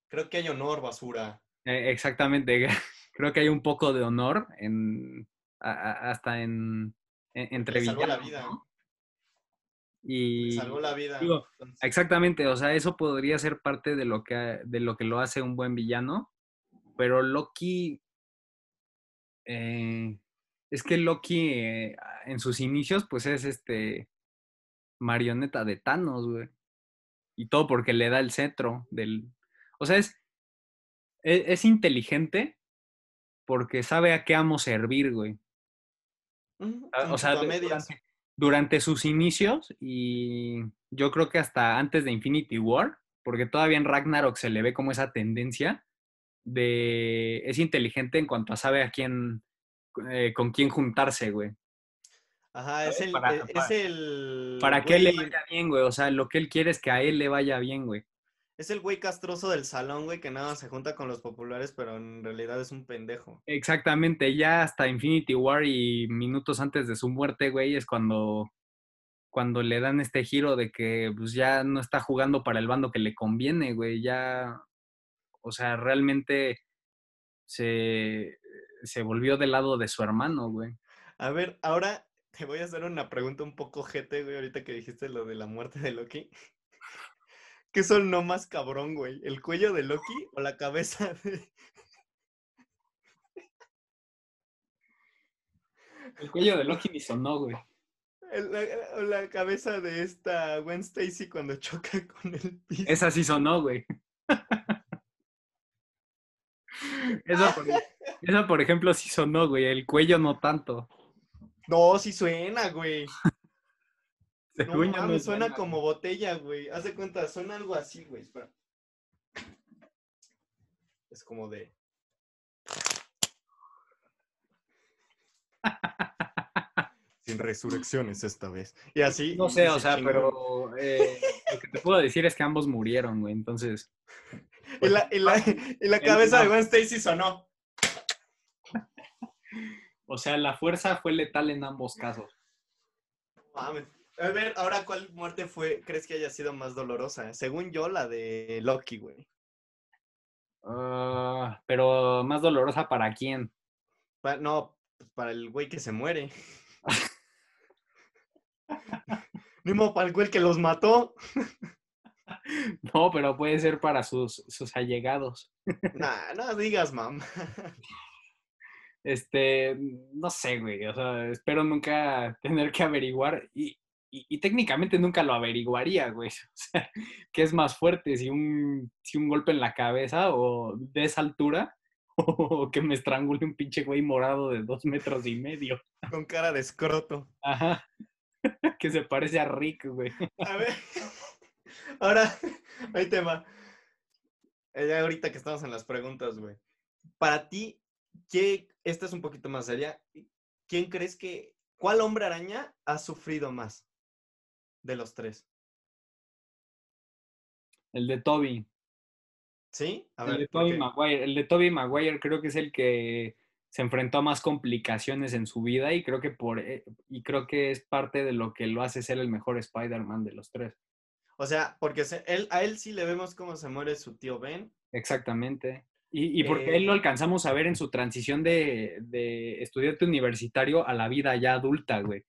Creo que hay honor, basura. eh, exactamente, creo que hay un poco de honor en a- a- hasta en, en- entre Le salvó la vida. ¿no? Le Y salvó la vida. digo, Exactamente, o sea, eso podría ser parte de lo que, de lo, que lo hace un buen villano, pero Loki, eh, es que Loki eh, en sus inicios, pues es este marioneta de Thanos, güey. Y todo porque le da el cetro del... O sea, es, es, es inteligente porque sabe a qué amo servir, güey. Ah, O sea, durante, durante sus inicios y yo creo que hasta antes de Infinity War, porque todavía en Ragnarok se le ve como esa tendencia de es inteligente en cuanto a sabe a quién eh, con quién juntarse, güey. Ajá, es el, Para- e- es para- el Para que le güey- vaya bien, güey. O sea, lo que él quiere es que a él le vaya bien, güey. Es el güey castroso del salón, güey, que nada se junta con los populares, pero en realidad es un pendejo. Exactamente, ya hasta Infinity War y minutos antes de su muerte, güey, es cuando, cuando le dan este giro de que pues ya no está jugando para el bando que le conviene, güey, ya, o sea, realmente se, se volvió del lado de su hermano, güey. A ver, ahora te voy a hacer una pregunta un poco jete, güey, ahorita que dijiste lo de la muerte de Loki. ¿Qué son no más cabrón, güey? ¿El cuello de Loki o la cabeza de... El cuello de Loki ni sonó, güey. la, la cabeza de esta Gwen Stacy cuando choca con el piso? Esa sí sonó, güey. Esa por, esa, por ejemplo, sí sonó, güey. El cuello no tanto. No, sí suena, güey. No Según yo, no mames, suena como botella, güey. Haz de cuenta, suena algo así, güey. Espera. Es como de. Sin resurrecciones esta vez. Y así. No sé, o se sea, chingó. pero eh, lo que te puedo decir es que ambos murieron, güey. Entonces, Y la, y la- y la cabeza de. Gwen Stacy sonó. o sea, la fuerza fue letal en ambos casos. Mames. A ver, ahora, ¿cuál muerte fue? ¿Crees que haya sido más dolorosa? Según yo, la de Loki, güey. Ah, pero más dolorosa para quién. Pa- no, pues, para el güey que se muere. Mismo para el güey que los mató. No, pero puede ser para sus, sus allegados. Nah, no digas, mam. Este, no sé, güey. O sea, espero nunca tener que averiguar. Y, y, y técnicamente nunca lo averiguaría, güey. O sea, ¿qué es más fuerte? Si un, si un golpe en la cabeza o de esa altura o que me estrangule un pinche güey morado de dos metros y medio. Con cara de escroto. Ajá. Que se parece a Rick, güey. A ver. Ahora, ahí te va. Eh, ya ahorita que estamos en las preguntas, güey. Para ti, ¿qué, esta es un poquito más seria. ¿Quién crees que, cuál hombre araña ha sufrido más de los tres? El de Toby. ¿Sí? A el ver, de ¿por Toby? Maguire. El de Toby Maguire creo que es el que se enfrentó a más complicaciones en su vida y creo que por eh, y creo que es parte de lo que lo hace ser el mejor Spider-Man de los tres. O sea, porque se- él, a él sí le vemos cómo se muere su tío Ben. Exactamente. Y, y porque Eh, él lo alcanzamos a ver en su transición de, de estudiante universitario a la vida ya adulta, güey.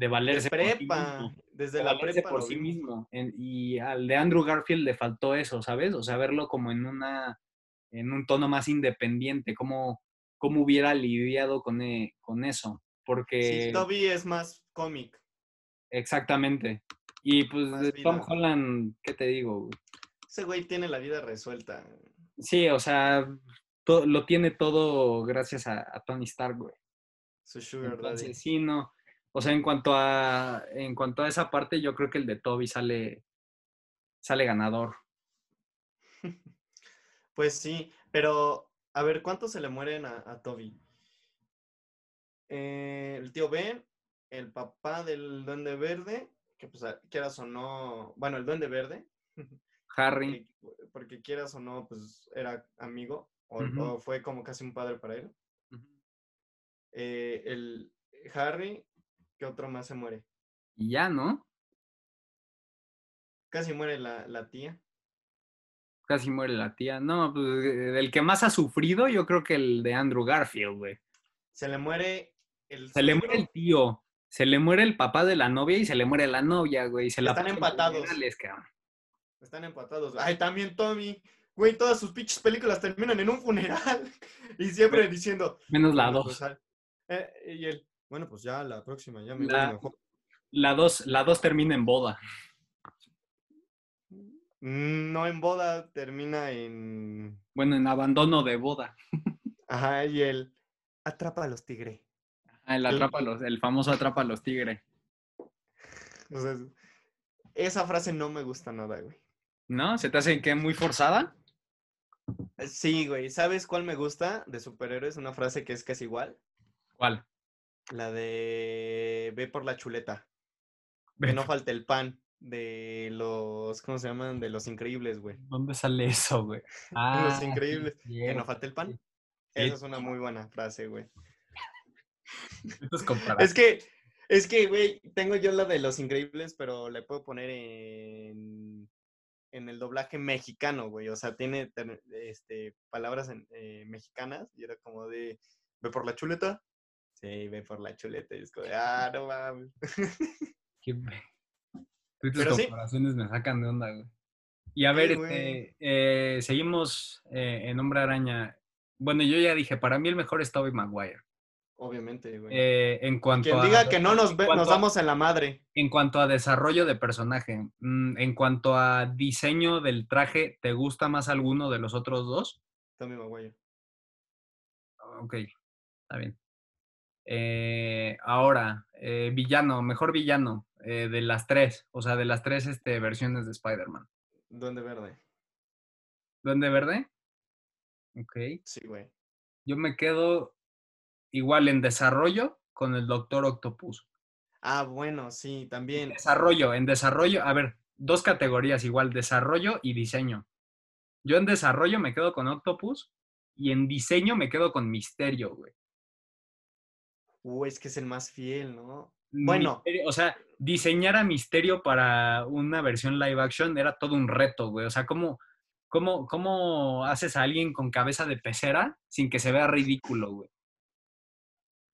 De valerse por sí prepa. mismo. Desde de la valerse prepa por sí mismo. En- y al de Andrew Garfield le faltó eso, ¿sabes? O sea, verlo como en una en un tono más independiente, cómo, cómo hubiera lidiado con, e- con eso. Porque Sí, Toby es más cómic. exactamente. Y pues Más de Tom vida. Holland, ¿qué te digo? Ese güey tiene la vida resuelta. Sí, o sea, to- lo tiene todo gracias a, a Tony Stark, güey. Su sugar daddy. Entonces, sí, no. O sea, en cuanto a en cuanto a esa parte, yo creo que el de Toby sale sale ganador. Pues sí, pero a ver, ¿cuántos se le mueren a, a Toby? Eh, el tío Ben, el papá del Duende Verde, que pues quieras o no, bueno, el Duende Verde, Harry, porque, porque quieras o no, pues era amigo, o fue como casi un padre para él. Eh, el Harry, ¿qué otro más se muere? y ya, ¿no? Casi muere la, la tía. Casi muere la tía. No, pues eh, el que más ha sufrido, yo creo que el de Andrew Garfield, güey. Se le muere el Se le muere el tío, se le muere el papá de la novia y se le muere la novia, güey. Se la Están pasan empatados. cabrón. Están empatados. Ay, también Tommy. Güey, todas sus pinches películas terminan en un funeral. Y siempre diciendo. Menos la "Bueno, 2. pues, eh, y él. Bueno, pues ya la próxima, ya me La- voy mejor. La 2 la dos termina en boda. Mm, No en boda, termina en. Bueno, en abandono de boda. Ajá, y él. Atrapa a los tigres. Ah, el, El- atrapa los, el famoso atrapa a los. O sea, esa frase no me gusta nada, güey. ¿No? ¿Se te hace que muy forzada? Sí, güey. ¿Sabes cuál me gusta de superhéroes? Una frase que es casi igual. ¿Cuál? La de. Ve por la chuleta. Que no falte el pan. De los. ¿Cómo se llaman? De los increíbles, güey. ¿Dónde sale eso, güey? Ah, Los increíbles. Que no falte el pan. sí. Esa es una muy buena frase, güey. Es que, es que, güey, tengo yo la de los increíbles, pero le puedo poner en, en el doblaje mexicano, güey. O sea, tiene este, palabras en- eh, mexicanas y era como de, ¿ve por la chuleta? Sí, ve por la chuleta. Y es como ah, no mames. Qué- Tú y tus Pero sí. comparaciones me sacan de onda, güey. Y a ver, este, eh, seguimos eh, en Hombre Araña. Bueno, yo ya dije, para mí el mejor es Tobey Maguire. Obviamente, güey. Eh, en cuanto Quien a, diga que no nos, ve- nos damos en la madre. En cuanto a desarrollo de personaje, mm, en cuanto a diseño del traje, ¿te gusta más alguno de los otros dos? Tommy Maguire. Ok, está bien. Eh, ahora, eh, villano, mejor villano eh, de las tres, o sea, de las tres este, versiones de Spider-Man. Duende Verde. ¿Duende Verde? Ok. Sí, güey. Yo me quedo igual en desarrollo con el Doctor Octopus. Ah, bueno, sí, también. Desarrollo, en desarrollo, a ver, dos categorías igual, desarrollo y diseño. Yo en desarrollo me quedo con Octopus y en diseño me quedo con Misterio, güey. Uh, es que es el más fiel, ¿no? Bueno. Misterio- o sea, diseñar a Misterio para una versión live action era todo un reto, güey. O sea, ¿cómo, cómo, cómo haces a alguien con cabeza de pecera sin que se vea ridículo, güey?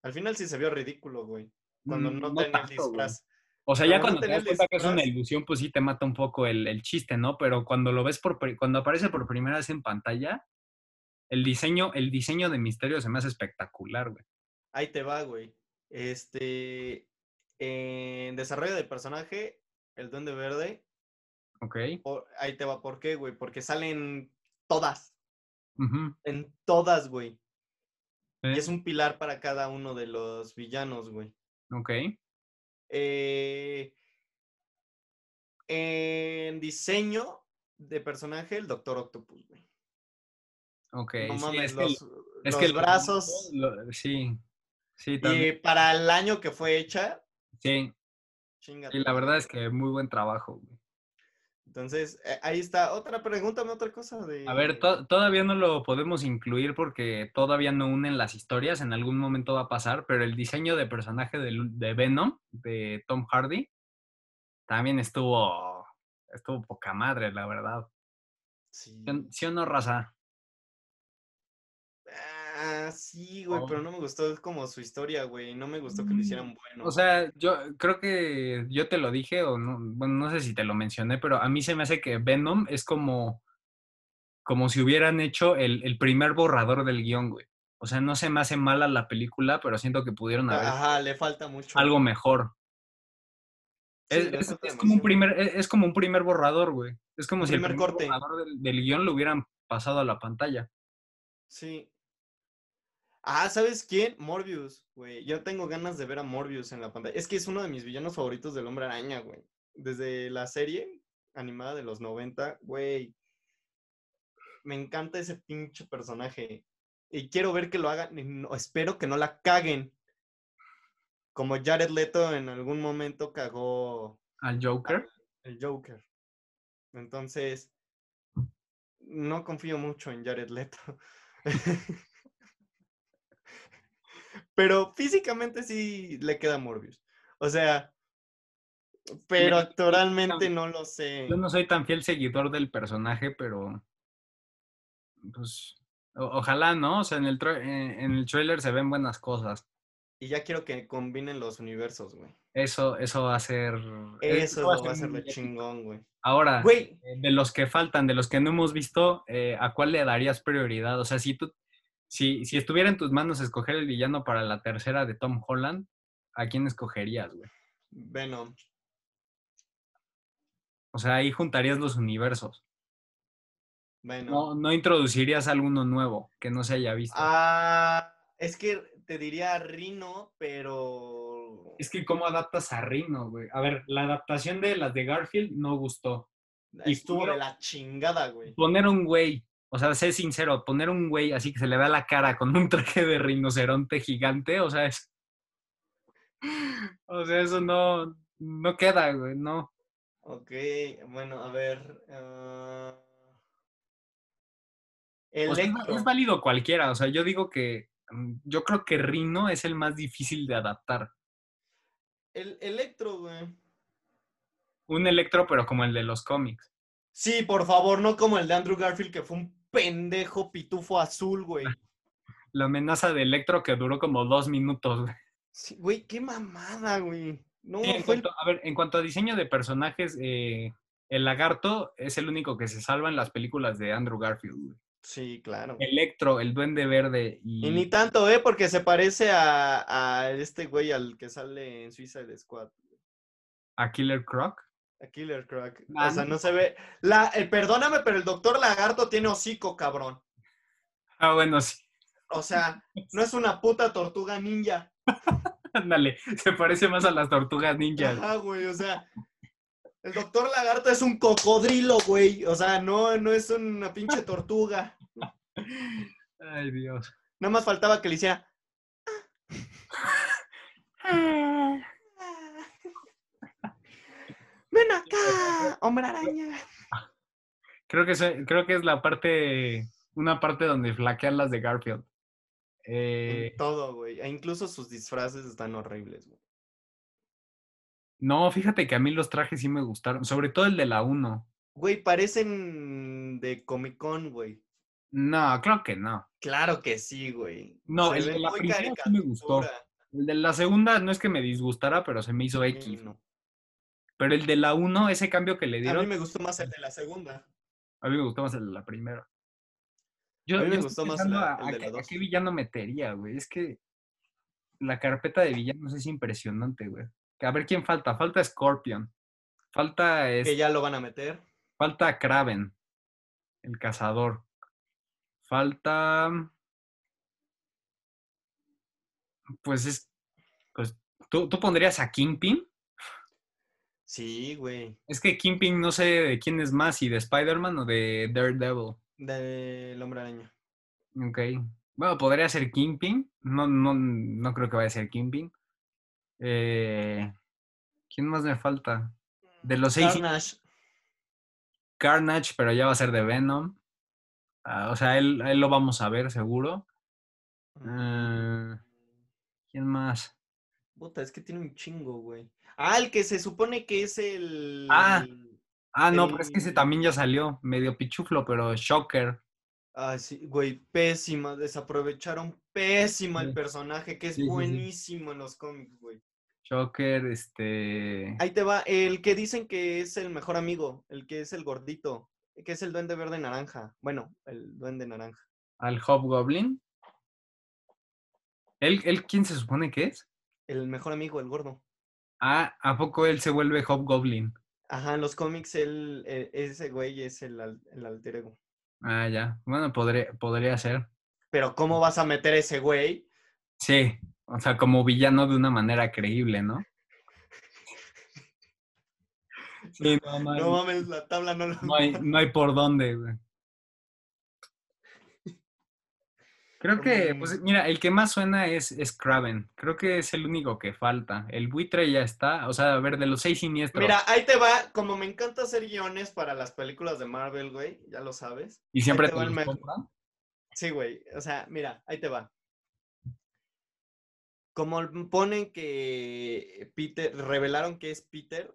Al final sí se vio ridículo, güey. Cuando Mm, no, no tenía el tanto, güey. disfraz. O sea, ya Cuando cuando no te das cuenta que es una ilusión, pues sí te mata un poco el, el chiste, ¿no? Pero cuando lo ves por, cuando aparece por primera vez en pantalla, el diseño, el diseño de Misterio se me hace espectacular, güey. Ahí te va, güey. Este. En desarrollo de personaje, el Duende Verde. ¿Ok? ahí te va, ¿por qué, güey? Porque salen todas. En todas, güey. Y es un pilar para cada uno de los villanos, güey. Ok. Eh, en diseño de personaje, el Doctor Octopus, güey. Ok. No sí, mames, es que, los, es los que brazos. lo- sí. Sí, Y para el año que fue hecha, Sí. chinga. Y la verdad es que muy buen trabajo, güey. Entonces, eh, ahí está. Otra, pregúntame otra cosa de... A ver, to- todavía no lo podemos incluir porque todavía no unen las historias, en algún momento va a pasar, pero el diseño de personaje del- de, Venom, de Tom Hardy, también estuvo, estuvo poca madre, la verdad. Sí. ¿Sí o- ¿Sí o no, raza? Ah, sí, güey, Oh. pero no me gustó como su historia, güey. No me gustó que lo hicieran bueno. O sea, yo creo que yo te lo dije, o no, bueno, no sé si te lo mencioné, pero a mí se me hace que Venom es como, como si hubieran hecho el, el primer borrador del guion, güey. O sea, no se me hace mala la película, pero siento que pudieron haber Ajá, le falta mucho. algo mejor. Sí, es, como un primer, es, es como un primer borrador, güey. Es como si el primer primer corte. borrador del, del guion lo hubieran pasado a la pantalla. Sí. Ah, ¿sabes quién? Morbius, güey. Yo tengo ganas de ver a Morbius en la pantalla. Es que es uno de mis villanos favoritos del Hombre Araña, güey. Desde la serie animada de los 90, güey. Me encanta ese pinche personaje. Y quiero ver que lo hagan. no- espero que no la caguen. Como Jared Leto en algún momento cagó Al Joker. el Joker. Entonces, no confío mucho en Jared Leto. Pero físicamente sí le queda Morbius. O sea, pero Mira, actoralmente no lo sé. Yo no soy tan fiel seguidor del personaje, pero pues ojalá, ¿no? O sea, en el, tra- en, el trailer se ven buenas cosas. Y ya quiero que combinen los universos, güey. Eso, eso va a ser. Eso va va a ser lo chingón, güey. Ahora, Güey, eh, de los que faltan, de los que no hemos visto, eh, ¿a cuál le darías prioridad? O sea, si tú, si, si estuviera en tus manos escoger el villano para la tercera de Tom Holland, ¿a quién escogerías, güey? Venom. O sea, ahí juntarías los universos. Venom. No, no introducirías alguno nuevo que no se haya visto. Ah, es que te diría Rino, pero. Es que cómo adaptas a Rino, güey. A ver, la adaptación de las de Garfield no gustó. y Estuvo de la chingada, güey. Poner un güey, o sea, sé sincero, poner un güey así que se le vea la cara con un traje de rinoceronte gigante, o sea, es... O sea, eso no, no queda, güey, no. Ok, bueno, a ver. ah, O sea, es- Electro. es válido cualquiera, o sea, yo digo que mm, yo creo que Rino es el más difícil de adaptar. El Electro, güey. Un electro, pero como el de los cómics. Sí, por favor, no como el de Andrew Garfield, que fue un pendejo pitufo azul, güey. La amenaza de electro que duró como dos minutos, güey. Sí, güey, qué mamada, güey. No, Sí, en fue el- a ver, en cuanto a diseño de personajes, eh, el lagarto es el único que se salva en las películas de Andrew Garfield. güey. Sí, claro. Electro, el duende verde y, Y ni tanto, ¿eh? Porque se parece a, a este güey al que sale en Suicide Squad. a Killer Croc. A Killer Croc. Ah, o sea, no. se ve. La, eh, perdóname, pero el doctor Lagarto tiene hocico, cabrón. Ah, bueno, sí. O sea, no es una puta tortuga ninja. Ándale, se parece más a las tortugas ninja. güey. Ajá, güey, o sea. El doctor Lagarto es un cocodrilo, güey. O sea, no, no es una pinche tortuga. Ay, Dios. Nada más faltaba que le hiciera. Ven acá, hombre araña. Creo que, se- creo que es la parte, una parte donde flaquean las de Garfield. Eh, En todo, güey. E incluso sus disfraces están horribles, güey. no, fíjate que a mí los trajes sí me gustaron, sobre todo el de la 1. Güey, parecen de Comic Con, güey. No, creo que no. Claro que sí, güey. No, Se el de la primera sí me gustó. El de la segunda no es que me disgustara, pero se me hizo mí X. no. Pero el de la 1, ese cambio que le A dieron, mí me gustó más el de la segunda. a mí me gustó más el de la primera. Yo, A mí me yo gustó más la- a, el a de la a dos. qué villano metería, güey. Es que la carpeta de villanos es impresionante, güey. A ver quién falta. Falta Scorpion. Falta, es, Que ya lo van a meter. falta Kraven, el cazador. Falta. Pues es. Pues, ¿tú, ¿tú pondrías a Kingpin? Sí, güey. Es que Kingpin no sé de quién es más, si de Spider-Man o de Daredevil. Del hombre araña. Ok. Bueno, podría ser Kingpin. No, no, no creo que vaya a ser Kingpin. Eh, ¿Quién más me falta? De los seis. Carnage. Carnage, pero ya va a ser de Venom. Ah, o sea, él, él lo vamos a ver seguro. Ah, ¿Quién más? Puta, es que tiene un chingo, güey. Ah, el que se supone que es el. Ah. Ah, no, pero es que ese El- también ya salió. Medio pichuflo, pero Shocker. Ah, sí, güey, pésima. Desaprovecharon pésima el Sí. personaje, que es Sí, sí, sí. buenísimo en los cómics, güey. Shocker, este. Ahí te va, el que dicen que es el mejor amigo, el que es el gordito, que es el duende verde naranja. Bueno, el duende naranja. Al Hobgoblin. ¿Él, ¿Él quién se supone que es? El mejor amigo, el gordo. Ah, ¿a poco él se vuelve Hobgoblin? Ajá, en los cómics él, eh, ese güey es el, el alter ego. Ah, ya. Bueno, podría, podría ser. Pero ¿cómo vas a meter ese güey? Sí. O sea, como villano de una manera creíble, ¿no? Sí, no, no hay, No mames, la tabla no lo... no hay, no hay por dónde, güey. Creo que, pues Mm. mira, el que más suena es, es Kraven. Creo que es el único que falta. El buitre ya está. O sea, a ver, de los seis siniestros. Mira, ahí te va, como me encanta hacer guiones para las películas de Marvel, güey, ya lo sabes. y siempre ahí te te va el los mejor. compran. Sí, güey, o sea, mira, ahí te va. Como ponen que Peter, revelaron que es Peter,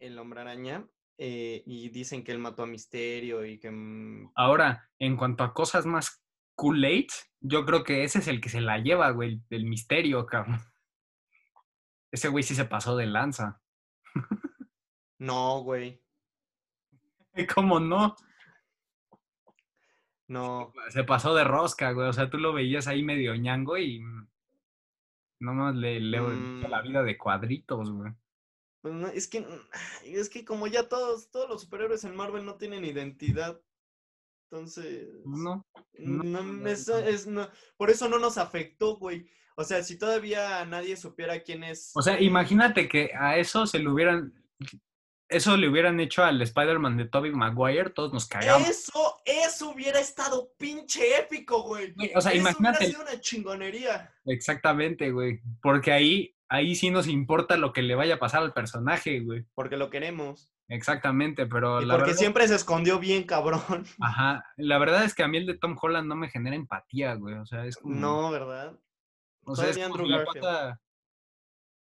el hombre araña, eh, y dicen que él mató a Misterio y que... mm, Ahora, en cuanto a cosas más Kool-Aid, yo creo que ese es el que se la lleva, güey, el misterio, cabrón. Ese güey sí se pasó de lanza. No, güey, ¿Cómo no? no. Se pasó de rosca, güey. O sea, tú lo veías ahí medio ñango y mm, no más le, le hizo la Mm. vida de cuadritos, güey. Pues no, es que, mm, es que como ya todos, todos los superhéroes en Marvel no tienen identidad, entonces... No, No, no, no. es, no, por eso no nos afectó, güey. O sea, si todavía nadie supiera quién es. O sea, imagínate que a eso se le hubieran. Eso le hubieran hecho al Spider-Man de Tobey Maguire, todos nos cagamos. Eso, eso hubiera estado pinche épico, güey. Güey, O sea, eso imagínate. hubiera sido una chingonería. Exactamente, güey. Porque ahí, ahí sí nos importa lo que le vaya a pasar al personaje, güey. Porque lo queremos. Exactamente, pero Y la porque verdad. siempre se escondió bien, cabrón. Ajá. La verdad es que a mí el de Tom Holland no me genera empatía, güey. O sea, es como. No, ¿verdad? O sea, es como Garfield. pasa-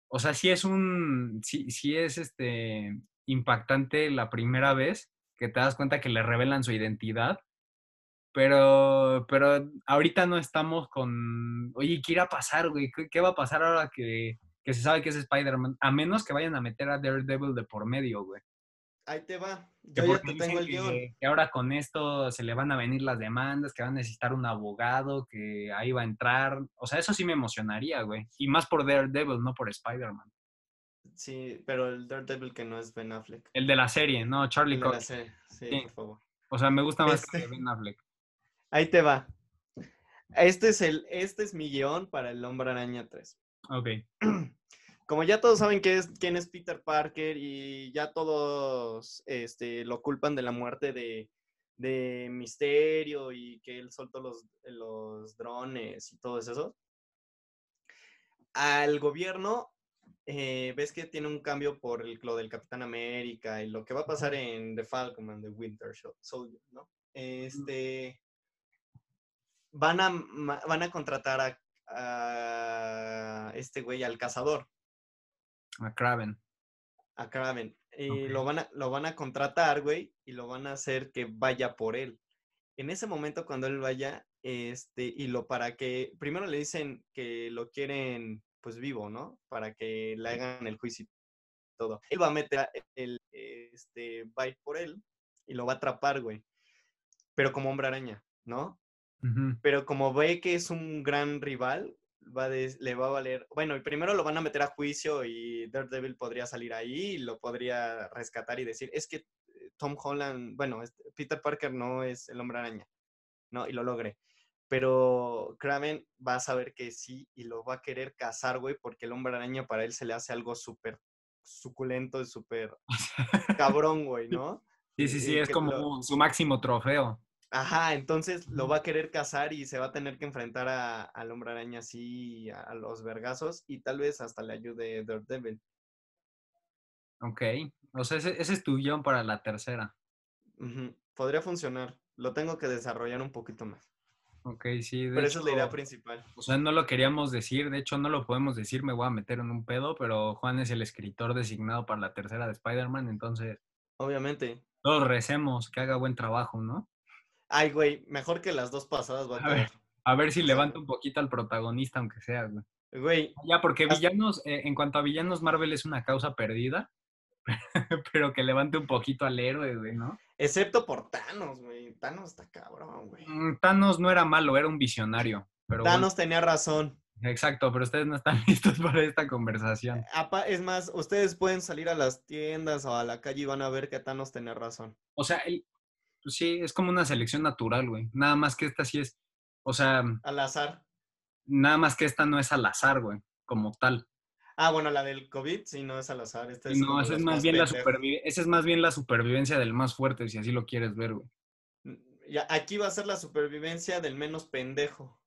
O sea, sí es un. Sí, sí es este impactante la primera vez que te das cuenta que le revelan su identidad. Pero, pero ahorita no estamos con. Oye, ¿qué irá a pasar, güey? ¿Qué, qué va a pasar ahora que, que se sabe que es Spider-Man? A menos que vayan a meter a Daredevil de por medio, güey. Ahí te va. Yo ya te tengo el que, guion. que ahora con esto se le van a venir las demandas, que van a necesitar un abogado, que ahí va a entrar. O sea, eso sí me emocionaría, güey. Y más por Daredevil, no por Spider-Man. Sí, pero el Daredevil que no es Ben Affleck. El de la serie, no, Charlie El de la Cox. serie. Sí, Sí. por favor. O sea, me gusta más que Este- Ben Affleck. Ahí te va. Este es el, este es mi guion para el Hombre Araña 3. Ok. como ya todos saben que es, quién es Peter Parker y ya todos este, lo culpan de la muerte de, de Misterio y que él soltó los, los drones y todo eso, al gobierno, eh, ves que tiene un cambio por el, lo del Capitán América y lo que va a pasar en The Falcon and the Winter Sol- Soldier, ¿no? Este, van, a, van a contratar a, a este güey, al cazador A Kraven. a Kraven. Y lo, van a, lo van a contratar, güey, y lo van a hacer que vaya por él. En ese momento, cuando él vaya, este, y lo para que, primero le dicen que lo quieren, pues vivo, ¿no? Para que le hagan el juicio y todo. Él va a meter, a- el, este, va a ir por él y lo va a atrapar, güey. Pero como hombre araña, ¿no? Pero como ve que es un gran rival, va le va a valer. Bueno, y primero lo van a meter a juicio y Daredevil podría salir ahí y lo podría rescatar y decir, es que eh, Tom Holland, bueno, este, Peter Parker no es el hombre araña, ¿no? Y lo logré. Pero Kraven va a saber que sí y lo va a querer cazar, güey, porque el hombre araña para él se le hace algo súper suculento y súper cabrón, güey, ¿no? Sí, sí, sí, Y es como lo- su máximo trofeo. Ajá, entonces lo va a querer cazar y se va a tener que enfrentar a- al hombre araña así, a, a los vergazos, y tal vez hasta le ayude Daredevil. Ok. O sea, ese, ese es tu guion para la tercera. Podría funcionar. Lo tengo que desarrollar un poquito más. Ok, sí. De Pero esa es la idea hecho, principal. O sea, no lo queríamos decir, de hecho no lo podemos decir, me voy a meter en un pedo, pero Juan es el escritor designado para la tercera de Spider-Man, entonces Obviamente. todos recemos que haga buen trabajo, ¿no? Ay, güey, mejor que las dos pasadas va a A ver. A ver si levanta un poquito al protagonista, aunque sea, güey. Güey, Ya, porque villanos, eh, en cuanto a villanos, Marvel es una causa perdida, pero que levante un poquito al héroe, güey, ¿no? excepto por Thanos, güey. Thanos está cabrón, güey. Mm, Thanos no era malo, era un visionario. Pero bueno, Thanos tenía razón. exacto, pero ustedes no están listos para esta conversación. Apa- Es más, ustedes pueden salir a las tiendas o a la calle y van a ver que Thanos tenía razón. O sea, el- pues sí, es como una selección natural, güey. Nada más que esta sí es, o sea, Al azar. nada más que esta no es al azar, güey, como tal. Ah, bueno, la del COVID, sí, no es al azar. Esta es Y no, esa es más bien la esa es más bien la supervivencia del más fuerte, si así lo quieres ver, güey. Ya, aquí va a ser la supervivencia del menos pendejo.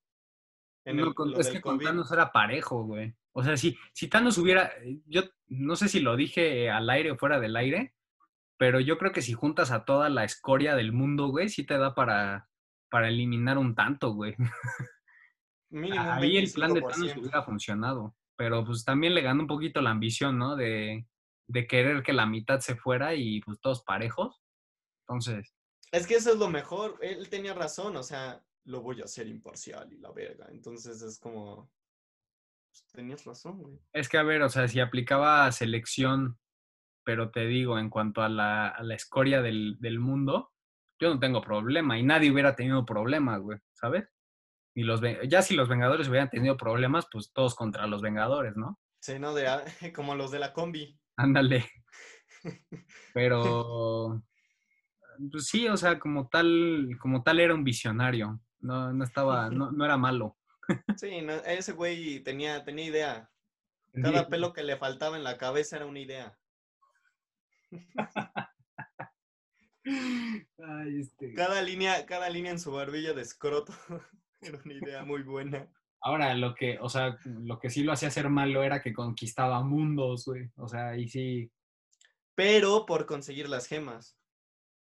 En No, el- con- es que con COVID. Thanos era parejo, güey. O sea, si, si Thanos hubiera, eh, yo no sé si lo dije al aire o fuera del aire, pero yo creo que si juntas a toda la escoria del mundo, güey, sí te da para, para eliminar un tanto, güey. Mínimo Ahí el plan de Thanos 25%. hubiera funcionado, pero pues también le ganó un poquito la ambición, ¿no? De, de querer que la mitad se fuera y pues todos parejos. Entonces, Es que eso es lo mejor. Él tenía razón, o sea, lo voy a hacer imparcial y la verga. Entonces es como. pues, tenías razón, güey. es que a ver, o sea, si aplicaba selección, pero te digo, en cuanto a la, a la escoria del, del mundo, yo no tengo problema y nadie hubiera tenido problemas, güey, ¿sabes? Y los, ya si los Vengadores hubieran tenido problemas, pues todos contra los Vengadores, ¿no? Sí, ¿no? De, a- como los de la combi. Ándale. Pero, pues sí, o sea, como tal, como tal era un visionario. No, no estaba, no, no era malo. Sí, no, ese güey tenía, tenía idea. Cada pelo que le faltaba en la cabeza era una idea. Ay, este. Cada línea, cada línea en su barbilla de escroto era una idea muy buena. Ahora, lo que, o sea, lo que sí lo hacía ser malo era que conquistaba mundos, güey. O sea, ahí sí. Pero por conseguir las gemas.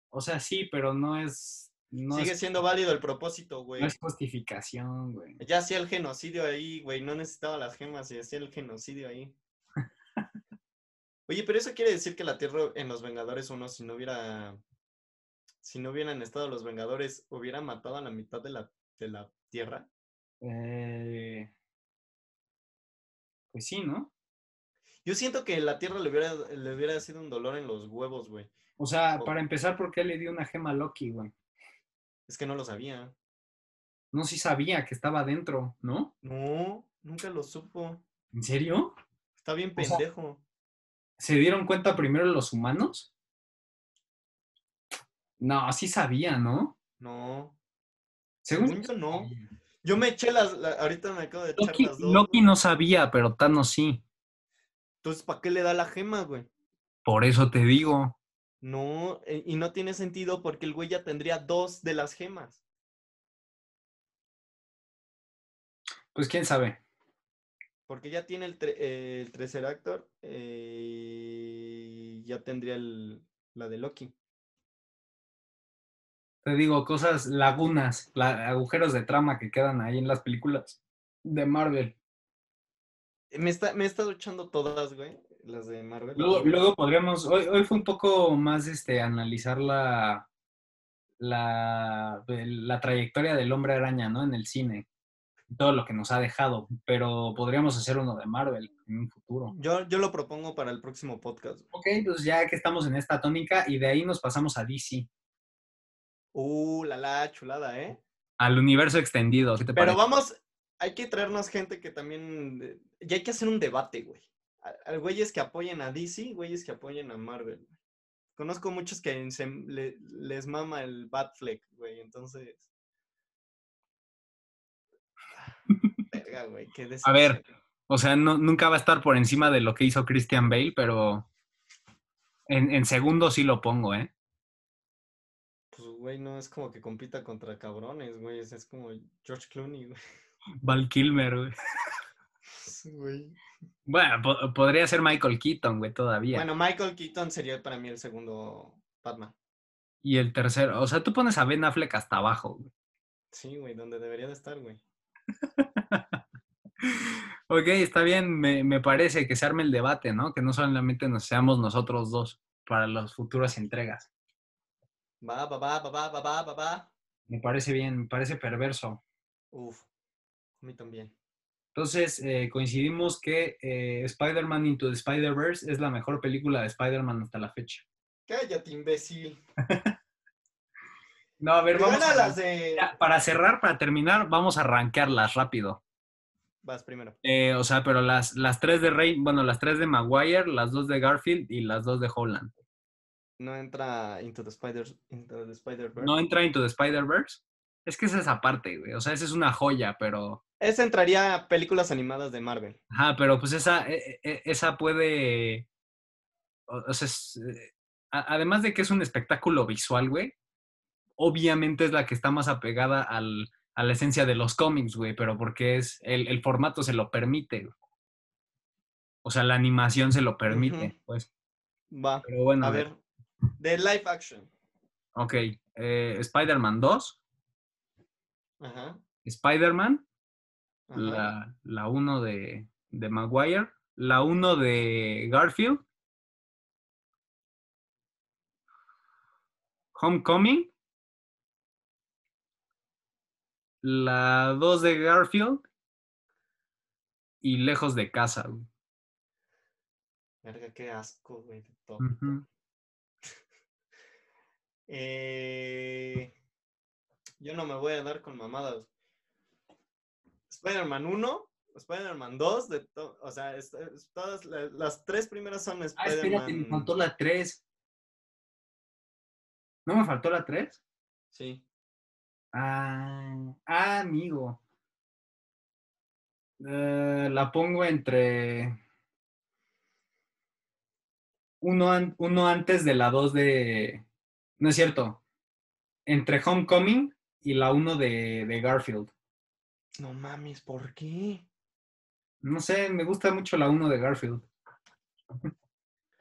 O sea, sí, pero no es. No, Sigue es, siendo válido el propósito, güey. no es justificación, güey. Ya hacía el genocidio ahí, güey. No necesitaba las gemas y hacía el genocidio ahí. Oye, pero eso quiere decir que la Tierra en los Vengadores 1, si no hubiera. Si no hubieran estado los Vengadores, hubiera matado a la mitad de la, de la Tierra. Eh, pues sí, ¿no? Yo siento que la Tierra le hubiera, le hubiera sido un dolor en los huevos, güey. O sea, O- para empezar, ¿por qué le dio una gema a Loki, güey? Es que no lo sabía. No, sí sabía que estaba dentro, ¿no? No, nunca lo supo. ¿En serio? Está bien O sea, pendejo. ¿Se dieron cuenta primero los humanos? No, sí sabía, ¿no? No. Según, Según yo, no. Yo me eché las. la- ahorita me acabo de echar Loki, las dos. Loki güey. no sabía, pero Thanos sí. Entonces, ¿para qué le da la gema, güey? Por eso te digo. No, eh, y no tiene sentido porque el güey ya tendría dos de las gemas. Pues quién sabe. Porque ya tiene el, tre- el Treceractor eh, ya tendría el, la de Loki. Te digo, cosas, lagunas, la- agujeros de trama que quedan ahí en las películas de Marvel. Eh, Me, está, me he estado echando todas, güey, las de Marvel. Luego, luego podríamos, hoy, hoy fue un poco más este, analizar la, la, la trayectoria del hombre araña, ¿no? En el cine. Todo lo que nos ha dejado. Pero podríamos hacer uno de Marvel en un futuro. Yo, yo lo propongo para el próximo podcast. Ok, pues ya que estamos en esta tónica y de ahí nos pasamos a DC, Uh, la la, chulada, ¿eh? al universo extendido. ¿Qué te Pero parece? vamos, hay que traernos gente que también. Ya hay que hacer un debate, güey. A- a Güeyes que apoyen a DC, güeyes que apoyen a Marvel. Conozco muchos que se- le- les mama el Batfleck, güey. Entonces. Verga, güey, qué A ver, o sea, no, nunca va a estar por encima de lo que hizo Christian Bale, pero en, en segundo sí lo pongo, ¿eh? Pues, güey, no es como que compita contra cabrones, güey. Es, es como George Clooney, güey. Val Kilmer, güey. Güey. Bueno, po- podría ser Michael Keaton, güey, todavía. Bueno, Michael Keaton sería para mí el segundo Batman. Y el tercero, o sea, tú pones a Ben Affleck hasta abajo, güey. Sí, güey, donde debería de estar, güey. ok, está bien, me, me, parece que se arme el debate, ¿no? Que no solamente nos seamos nosotros dos para las futuras entregas. Va, va, va, va, va, va, va, va. Me parece bien, me parece perverso. Uf, a mí también. Entonces, eh, coincidimos que eh, Spider-Man Into the Spider-Verse es la mejor película de Spider-Man hasta la fecha. Cállate, imbécil. no, a ver, vamos. A, para cerrar, para terminar, vamos a arrancarlas rápido. Vas primero. Eh, o sea, pero las, las tres de Rey, bueno, las tres de Maguire, las dos de Garfield y las dos de Holland. No entra Into the Spider Into the Spider-Verse. ¿No entra Into the Spider-Verse? Es que es esa parte, güey. O sea, esa es una joya, pero... Esa entraría a películas animadas de Marvel. Ajá, pero pues esa, e- e- esa puede... O, sea, es, eh, además de que es un espectáculo visual, güey, obviamente es la que está más apegada al, a la esencia de los cómics, güey, pero porque es el, el formato se lo permite. güey. O sea, la animación se lo permite, pues. Va. Pero bueno, A ver. De live action. Ok, eh, Spider-Man 2, Ajá. Spider-Man, la, la 1 de, de Maguire, la 1 de Garfield, Homecoming, la 2 de Garfield y Lejos de casa. güey. Verga, qué asco, güey. de todo. Ujú. Eh, yo no me voy a dar con mamadas. Spider-Man 1, Spider-Man 2, de o sea, es- es- todas la- las tres primeras son Ah, espérate, me Spider-Man. faltó la 3. ¿No me faltó la 3? Sí. Ah, ah, amigo. Eh, la pongo entre uno, an- uno antes de la 2 de... No es cierto. Entre Homecoming y la 1 de, de Garfield. No mames, ¿por qué? No sé, me gusta mucho la 1 de Garfield.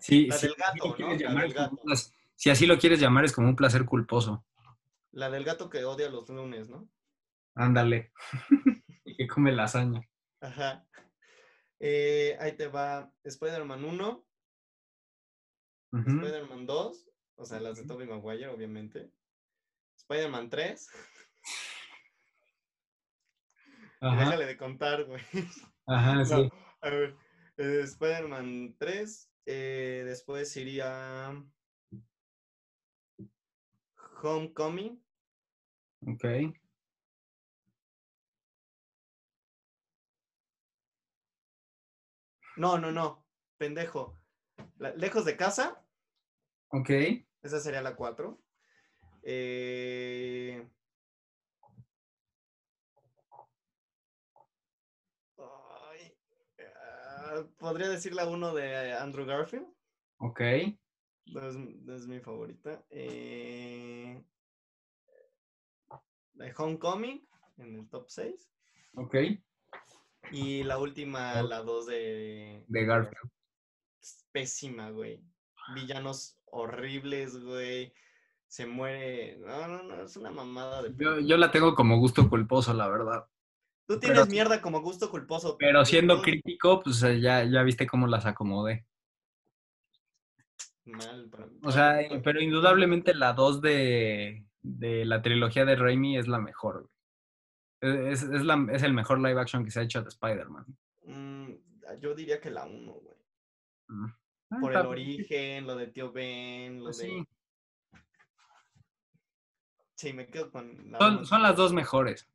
Sí, La del gato, ¿no? La del como si así lo quieres llamar, es como un placer culposo. La del gato que odia los lunes, ¿no? Ándale. y que come lasaña. Ajá. Eh, ahí te va Spider-Man 1, Ujú. Spider-Man 2, o sea, las de Tobey Maguire, obviamente. Spider-Man 3. y Ajá, Déjale de contar, güey. ajá, No, sí. a ver, eh, Spider-Man 3, eh, después iría Homecoming, Ok. no, no, no, pendejo, La- Lejos de casa, Ok. esa sería la 4. Eh... ah, Podría decir la 1 de Andrew Garfield. Ok. No es, no es mi favorita. Eh, de Homecoming en el top 6. Ok. Y la última, la 2 de, De Garfield. Es pésima, güey. Villanos horribles, güey. Se muere. No, no, no, es una mamada de. Yo, yo la tengo como gusto culposo, la verdad. Tú tienes mierda como gusto culposo. Pero siendo crítico, pues eh, ya, ya viste cómo las acomodé. Mal, para- O sea, para- pero indudablemente la 2 de, de la trilogía de Raimi es la mejor. güey. Es, es la- es el mejor live action que se ha hecho de Spider-Man. Mm, yo diría que la 1, güey. Mm. Ah, Por el origen, lo de tío Ben, lo Pues de. sí. Sí, me quedo con la Son, son las dos mejores.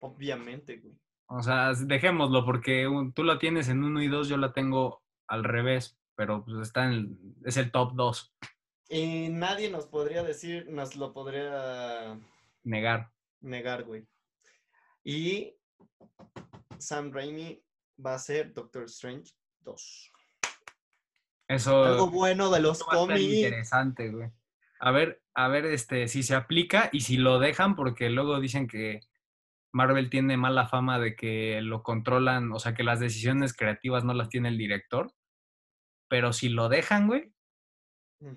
Obviamente, güey. O sea, dejémoslo porque tú la tienes en uno y dos, yo la tengo al revés, pero pues está en el- es el top 2, Y nadie nos podría decir, nos lo podría negar. negar, güey. Y Sam Raimi va a ser Doctor Strange 2. Eso Algo bueno de los cómics. interesante, güey. A ver, a ver este, si se aplica y si lo dejan, porque luego dicen que Marvel tiene mala fama de que lo controlan, o sea, que las decisiones creativas no las tiene el director. Pero si lo dejan, güey,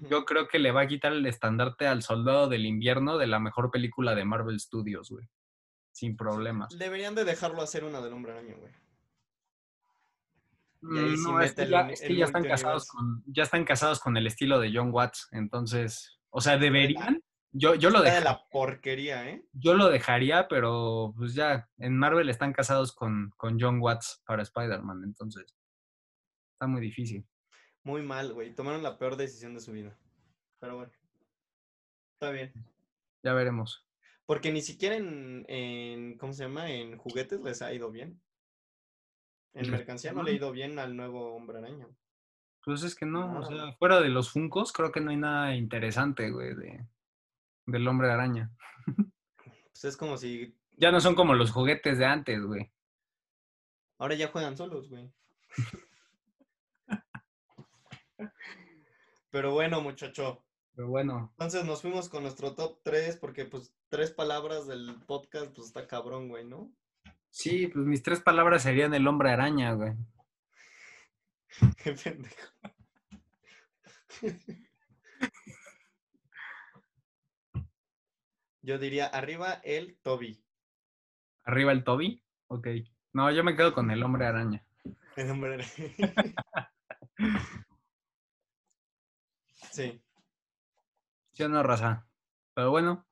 yo creo que le va a quitar el estandarte al Soldado del Invierno de la mejor película de Marvel Studios, güey. Sin problemas. Deberían de dejarlo hacer una del hombre araña, güey. Mm, no, es que, ya, es que ya están casados con, ya están casados con el estilo de John Watts, entonces, o sea, deberían, yo, yo lo de dejaría, la porquería, ¿eh? yo lo dejaría, pero pues ya, en Marvel están casados con, con John Watts para Spider-Man, entonces, está muy difícil. Muy mal, güey. Tomaron la peor decisión de su vida. Pero bueno. Está bien. Ya veremos. Porque ni siquiera en, en- ¿cómo se llama? En juguetes les ha ido bien. En mercancía no le ha ido bien al nuevo hombre araña. Pues es que no, o sea, fuera de los Funcos, creo que no hay nada interesante, güey, de, del hombre araña. Pues es como si Ya no son como los juguetes de antes, güey. ahora ya juegan solos, güey. Pero bueno, muchacho. Pero bueno, Entonces nos fuimos con nuestro top 3 porque pues tres palabras del podcast pues está cabrón, güey, ¿no? sí, pues mis tres palabras serían el hombre araña, güey. Qué pendejo. Yo diría arriba el Toby. Arriba el Toby. Ok. No, yo me quedo con el hombre araña. El hombre araña. Sí. ¿Sí o no, raza? Pero bueno,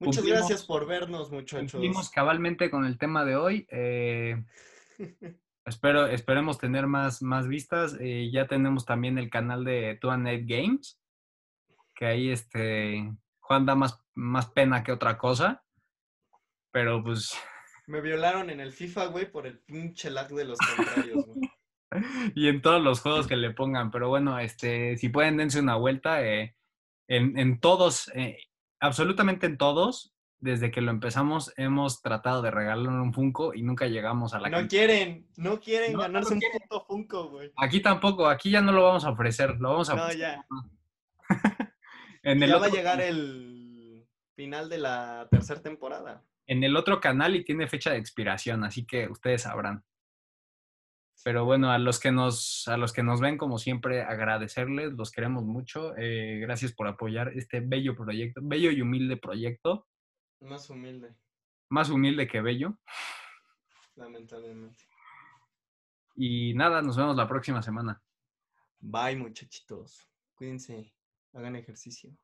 Muchas Cumplimos- gracias por vernos, muchachos. cumplimos cabalmente con el tema de hoy. eh, espero, esperemos tener más, más vistas. eh, ya tenemos también el canal de Two and Eight Games. Que ahí este Juan da más, más pena que otra cosa. Pero pues. Me violaron en el FIFA, güey, por el pinche lag de los contrarios, güey. y en todos los juegos que le pongan. Pero bueno, este, si pueden, dense una vuelta. eh, en, en todos, eh, absolutamente en todos, desde que lo empezamos, hemos tratado de regalar un Funko y nunca llegamos a la No cantidad. quieren, no quieren No, no ganarse lo un quieren. puto Funko, güey. Aquí tampoco, aquí ya no lo vamos a ofrecer, lo vamos a No, ya. en el Ya va a llegar el final de la tercera temporada. en el otro canal y tiene fecha de expiración, así que ustedes sabrán. Pero bueno, a los que nos, a los que nos ven, como siempre, agradecerles, los queremos mucho. eh, gracias por apoyar este bello proyecto, bello y humilde proyecto, Más humilde, más humilde que bello. lamentablemente. Y nada, nos vemos la próxima semana. Bye, muchachitos. Cuídense. Hagan ejercicio.